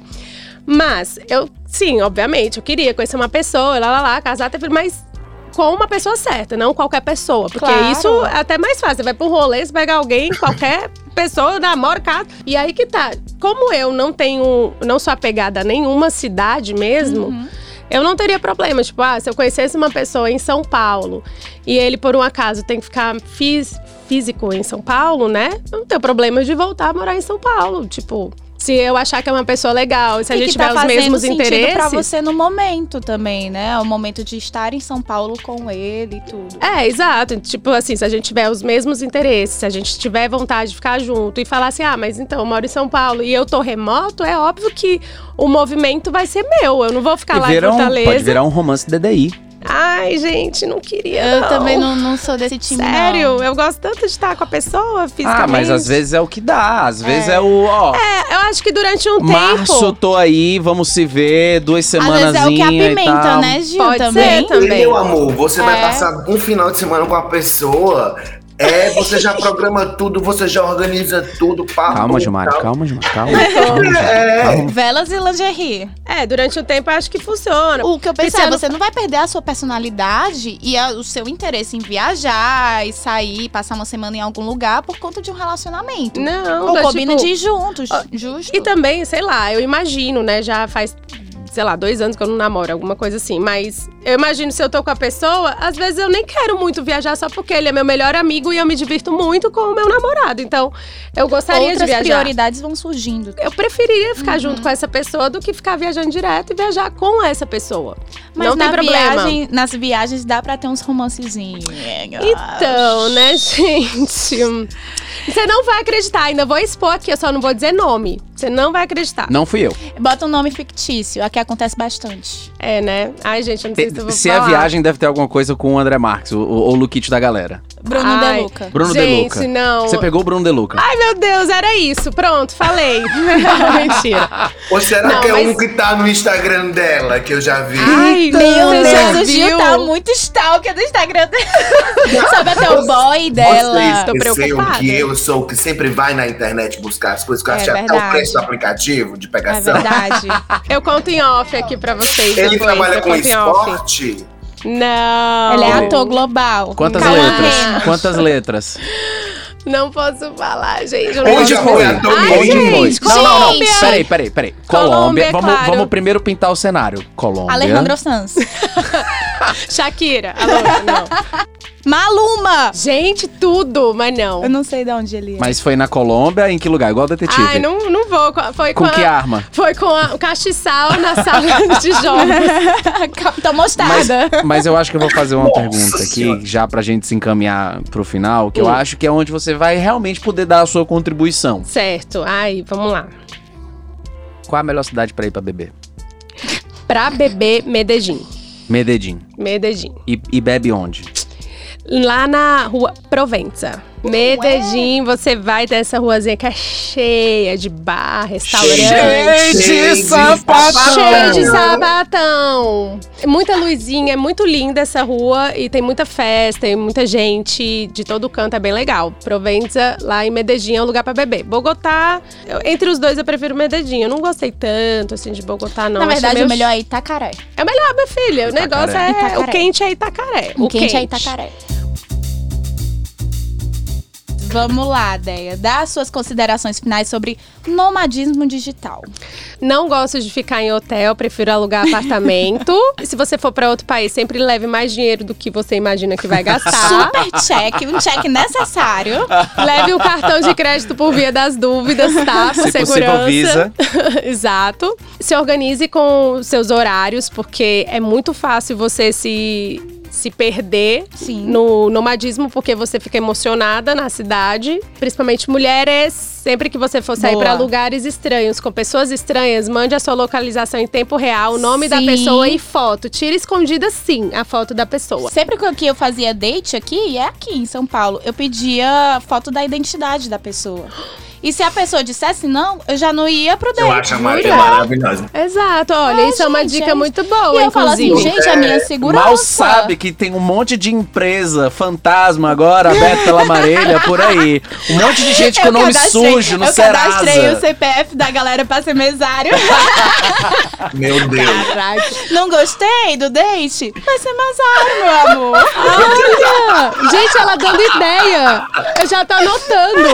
Mas eu, sim, obviamente, eu queria conhecer uma pessoa, lá lá lá, casar, filho, mas com uma pessoa certa, não qualquer pessoa. Porque Claro. isso é até mais fácil. Você vai pro rolê, você pega alguém, [LAUGHS] qualquer pessoa, namora, casa. E aí que tá. Como eu não tenho, não sou apegada a nenhuma cidade mesmo. Uhum. Eu não teria problema, tipo, ah, se eu conhecesse uma pessoa em São Paulo e ele, por um acaso, tem que ficar fis- físico em São Paulo, né? Eu não tenho problema de voltar a morar em São Paulo. Tipo, se eu achar que é uma pessoa legal, se a E gente que tiver tá os mesmos interesses. pra você no momento também, né? O momento de estar em São Paulo com ele e tudo. É, exato. Tipo assim, se a gente tiver os mesmos interesses, se a gente tiver vontade de ficar junto e falar assim, ah, mas então eu moro em São Paulo e eu tô remoto, é óbvio que o movimento vai ser meu. Eu não vou ficar E lá em um- Fortaleza. pode virar um romance DDI. Ai, gente, não queria. Eu não. também não, não sou desse time, Sério, não. eu gosto tanto de estar com a pessoa fisicamente. Ah, mas às vezes é o que dá. Às vezes é, o, ó. É, eu acho que durante um Março, tempo. tô aí, vamos se ver, duas Às semanas vezes é o que apimenta, né, Gil? Pode também. ser também. E, meu amor, você vai É. passar um final de semana com a pessoa. É, você já programa tudo, você já organiza tudo. Papo, Calma, Gilmar, calma, Gilmar, calma. calma, É. calma. Velas e lingerie. É, durante um tempo eu acho que funciona. O que eu pensei se é, você não vai perder a sua personalidade e a- o seu interesse em viajar e sair, passar uma semana em algum lugar por conta de um relacionamento. Não, Ou dá, combina tipo, de ir juntos, justo. E também, sei lá, eu imagino, né? Já faz, sei lá, dois anos que eu não namoro, alguma coisa assim. Mas eu imagino se eu tô com a pessoa, às vezes eu nem quero muito viajar só porque ele é meu melhor amigo e eu me divirto muito com o meu namorado. Então, eu gostaria Outras de viajar. prioridades vão surgindo. Eu preferiria Uhum. ficar junto com essa pessoa do que ficar viajando direto e viajar com essa pessoa. Mas não na tem problema. viagem, nas viagens dá pra ter uns romancezinhos. Então, né, gente? Você não vai acreditar, ainda vou expor aqui, eu só não vou dizer nome. Você não vai acreditar. Não fui eu. Bota um nome fictício, aqui acontece bastante. É, né? Ai, gente, eu não sei se eu vou Se é falar. viagem, deve ter alguma coisa com o André Marques, o, o, o Luquite da galera. Bruno Ai. De Luca. Bruno De Gente, Luca. não. Você pegou o Bruno De Luca. Ai, meu Deus, era isso. Pronto, falei. [LAUGHS] Mentira. Ou será Não, que é mas- um que tá no Instagram dela, que eu já vi? Ai, Meu Deus, o Gil viu? tá muito stalker do Instagram dela. Sabe até o boy dela. Vocês Tô preocupada. que eu sou o que sempre vai na internet buscar as coisas, que eu É acho até o preço do aplicativo de É pegação. verdade. [LAUGHS] Eu conto em off aqui pra vocês. Ele depois, trabalha eu com off. esporte? Não. Ele é ator global. Quantas Cauã letras? Quantas letras? Não posso falar, gente. Onde foi Onde gente, foi? Não, não, não. Peraí, peraí, peraí. Colômbia, Colômbia. Vamos, claro. vamos primeiro pintar o cenário. Colômbia. Alejandro Sanz. [LAUGHS] Shakira. Alô, não. Maluma! Gente, tudo, mas não. Eu não sei de onde ele é. Mas foi na Colômbia, em que lugar? Igual detetive. Ai, não, não vou. Foi Com com, que a, arma? Foi com a- o castiçal na sala [LAUGHS] de jogos. [LAUGHS] Capitão Mas, Mostarda. mas eu acho que eu vou fazer uma Nossa pergunta aqui, Senhora. já pra gente se encaminhar pro final, que eu Hum. acho que é onde você vai realmente poder dar a sua contribuição. certo. Ai, vamos lá. Qual a melhor cidade pra ir pra beber? Pra beber Medellín. Medellín. Medellín. E, e bebe onde? Lá na rua Provenza. Medellín, você vai nessa ruazinha que é cheia de bar, restaurante. Cheio de Cheio de sapatão. Cheio de sabatão. Muita luzinha, é muito linda essa rua e tem muita festa, tem muita gente de todo canto, é bem legal. Provenza, lá em Medellín, é um lugar pra beber. Bogotá, eu- entre os dois eu prefiro Medellín. Eu não gostei tanto, assim, de Bogotá, não. Na verdade, meio o melhor é Itacaré. É o melhor, minha filha. O Itacaré. negócio é. Itacaré. O quente é Itacaré. O quente é Itacaré. Vamos lá, Deia. Dá as suas considerações finais sobre nomadismo digital. Não gosto de ficar em hotel, prefiro alugar apartamento. [LAUGHS] Se você for pra outro país, sempre leve mais dinheiro do que você imagina que vai gastar. Super check, um check necessário. [LAUGHS] Leve um cartão de crédito por via das dúvidas, tá? Por Se possível, segurança. Visa. [LAUGHS] Exato. Se organize com seus horários, porque é muito fácil você se, se perder Sim. no nomadismo, porque você fica emocionada na cidade. Principalmente mulheres. Sempre que você for sair para lugares estranhos, com pessoas estranhas, mande a sua localização em tempo real, o nome da Sim. pessoa e foto. Tira escondida, sim, a foto da pessoa. Sempre que eu- que eu fazia date aqui, e é aqui em São Paulo, eu pedia foto da identidade da pessoa. E se a pessoa dissesse não, eu já não ia pro date. Eu acho a Maria juro. maravilhosa. Exato, olha, Ah, isso é uma gente, dica é muito boa, E eu falo assim, gente, a minha segurança. Mal sabe que tem um monte de empresa fantasma agora aberto pela Marelha por aí. Um monte de gente [LAUGHS] com Eu nome sujo no Eu cadastrei o Serasa. CPF da galera pra ser mesário. [LAUGHS] Meu Deus. não gostei do date? Vai ser mesário, meu amor. Olha! Gente, ela dando ideia. Eu já tô anotando.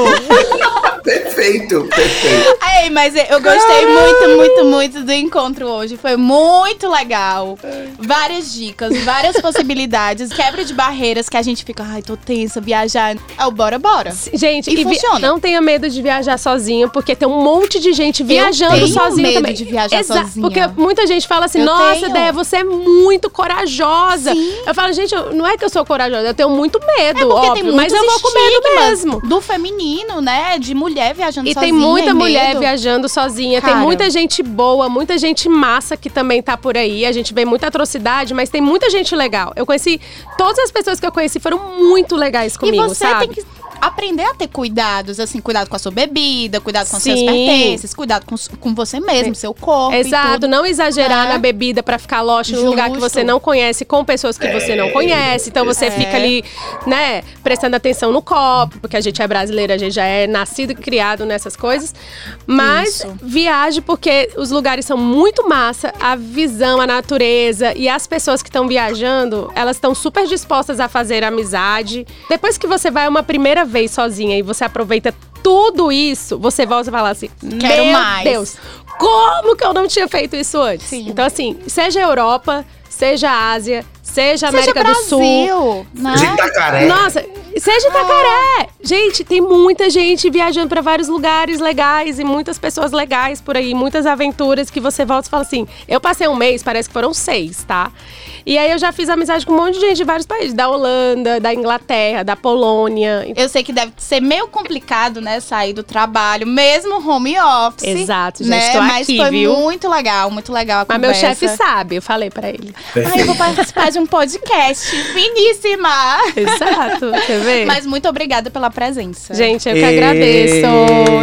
Perfeito, perfeito. Ei, mas eu gostei muito, muito, muito do encontro hoje. Foi muito legal. Várias dicas, várias [LAUGHS] possibilidades, quebra de barreiras que a gente fica, ai, tô tensa, viajar. É o bora, bora. Gente, E vi- funciona. não tenha medo de viajar sozinho, porque tem um monte de gente viajando tenho sozinho medo também. de viajar Exa- sozinha. Porque muita gente fala assim: Eu nossa, tenho. Déia, você é muito corajosa. Sim. Eu falo, gente, não é que eu sou corajosa, eu tenho muito medo, É porque óbvio, tem mas eu vou com medo mesmo. Do feminino, né? De mulher viajando E sozinha. tem muita e mulher medo. viajando sozinha, Cara. tem muita gente boa, muita gente massa que também tá por aí. A gente vê muita atrocidade, mas tem muita gente legal. Eu conheci, todas as pessoas que eu conheci foram muito legais comigo, e você sabe? tem que aprender a ter cuidados, assim, cuidado com a sua bebida, cuidado com seus Sim. pertences, cuidado com, com você mesmo, seu corpo. e Exato, tudo. não exagerar É. na bebida pra ficar lost num lugar que você não conhece, com pessoas que você não conhece. Então você É. fica ali, né, prestando atenção no copo, porque a gente é brasileira, a gente já é nascido e criado nessas coisas. Mas Isso. viaje porque os lugares são muito massa, a visão, a natureza e as pessoas que estão viajando, elas estão super dispostas a fazer amizade. Depois que você vai uma primeira vez sozinha e você aproveita tudo isso, você volta e fala assim: Quero Meu mais." Deus, como que eu não tinha feito isso antes? Sim. Então, assim, seja Europa, seja Ásia, seja América Seja do Sul. Brasil, né? De Itacaré. Nossa, seja Itacaré! Gente, tem muita gente viajando pra vários lugares legais e muitas pessoas legais por aí, muitas aventuras que você volta e fala assim: eu passei um mês, parece que foram seis, tá? E aí eu já fiz amizade com um monte de gente de vários países, da Holanda, da Inglaterra, da Polônia. Eu sei que deve ser meio complicado, né, sair do trabalho, mesmo home office. Exato, gente, né? tô Mas aqui, foi viu? muito legal, muito legal a Mas meu conversa. chefe sabe, eu falei pra ele. Ai, eu vou participar de um podcast. Finíssima! Exato, você vê? Mas muito obrigada pela presença. Gente, eu que E- agradeço.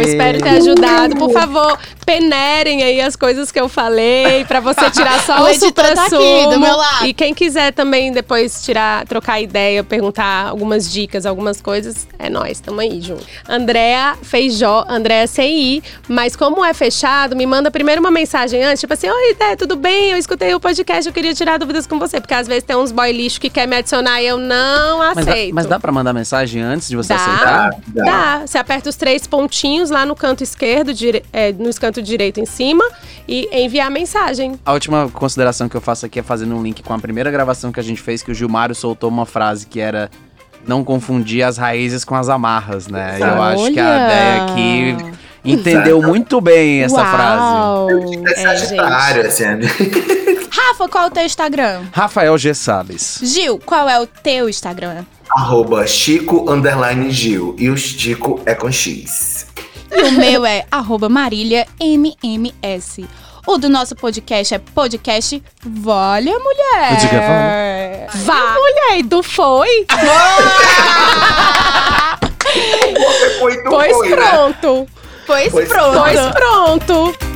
Espero ter ajudado. Por favor, peneirem aí as coisas que eu falei pra você tirar só [LAUGHS] O editor tá aqui, do meu lado. E quem quiser também depois tirar, trocar ideia, perguntar algumas dicas, algumas coisas, é nós, tamo aí junto. Andréa Feijó, Andréa CI, mas como é fechado, me manda primeiro uma mensagem antes, tipo assim, oi, Dé, tudo bem? Eu escutei o podcast, eu queria tirar dúvidas com você, porque às vezes tem uns boy lixo que quer me adicionar e eu não Mas dá, aceito. mas dá pra mandar mensagem antes de você Dá. aceitar? Dá. Dá. Você aperta os três pontinhos lá no canto esquerdo, dire... é, no canto direito em cima e enviar mensagem. A última consideração que eu faço aqui é fazendo um link com a primeira gravação que a gente fez, que o Gilmário soltou uma frase que era não confundir as raízes com as amarras, né? E eu acho que a ideia aqui entendeu muito bem essa frase. Uau. É Sagitário, assim. Rafa, qual é o teu Instagram? Rafael G. Salles. Gil, qual é o teu Instagram? Arroba Chico Underline Gil. E o Chico é com X. E o meu é arroba Marília MMS. O do nosso podcast é podcast Vale a Mulher. Eu digo vale. Vá. Mulher, e do foi. Você foi do pois foi, pronto. Né? Pois, pois pronto. Pois pronto.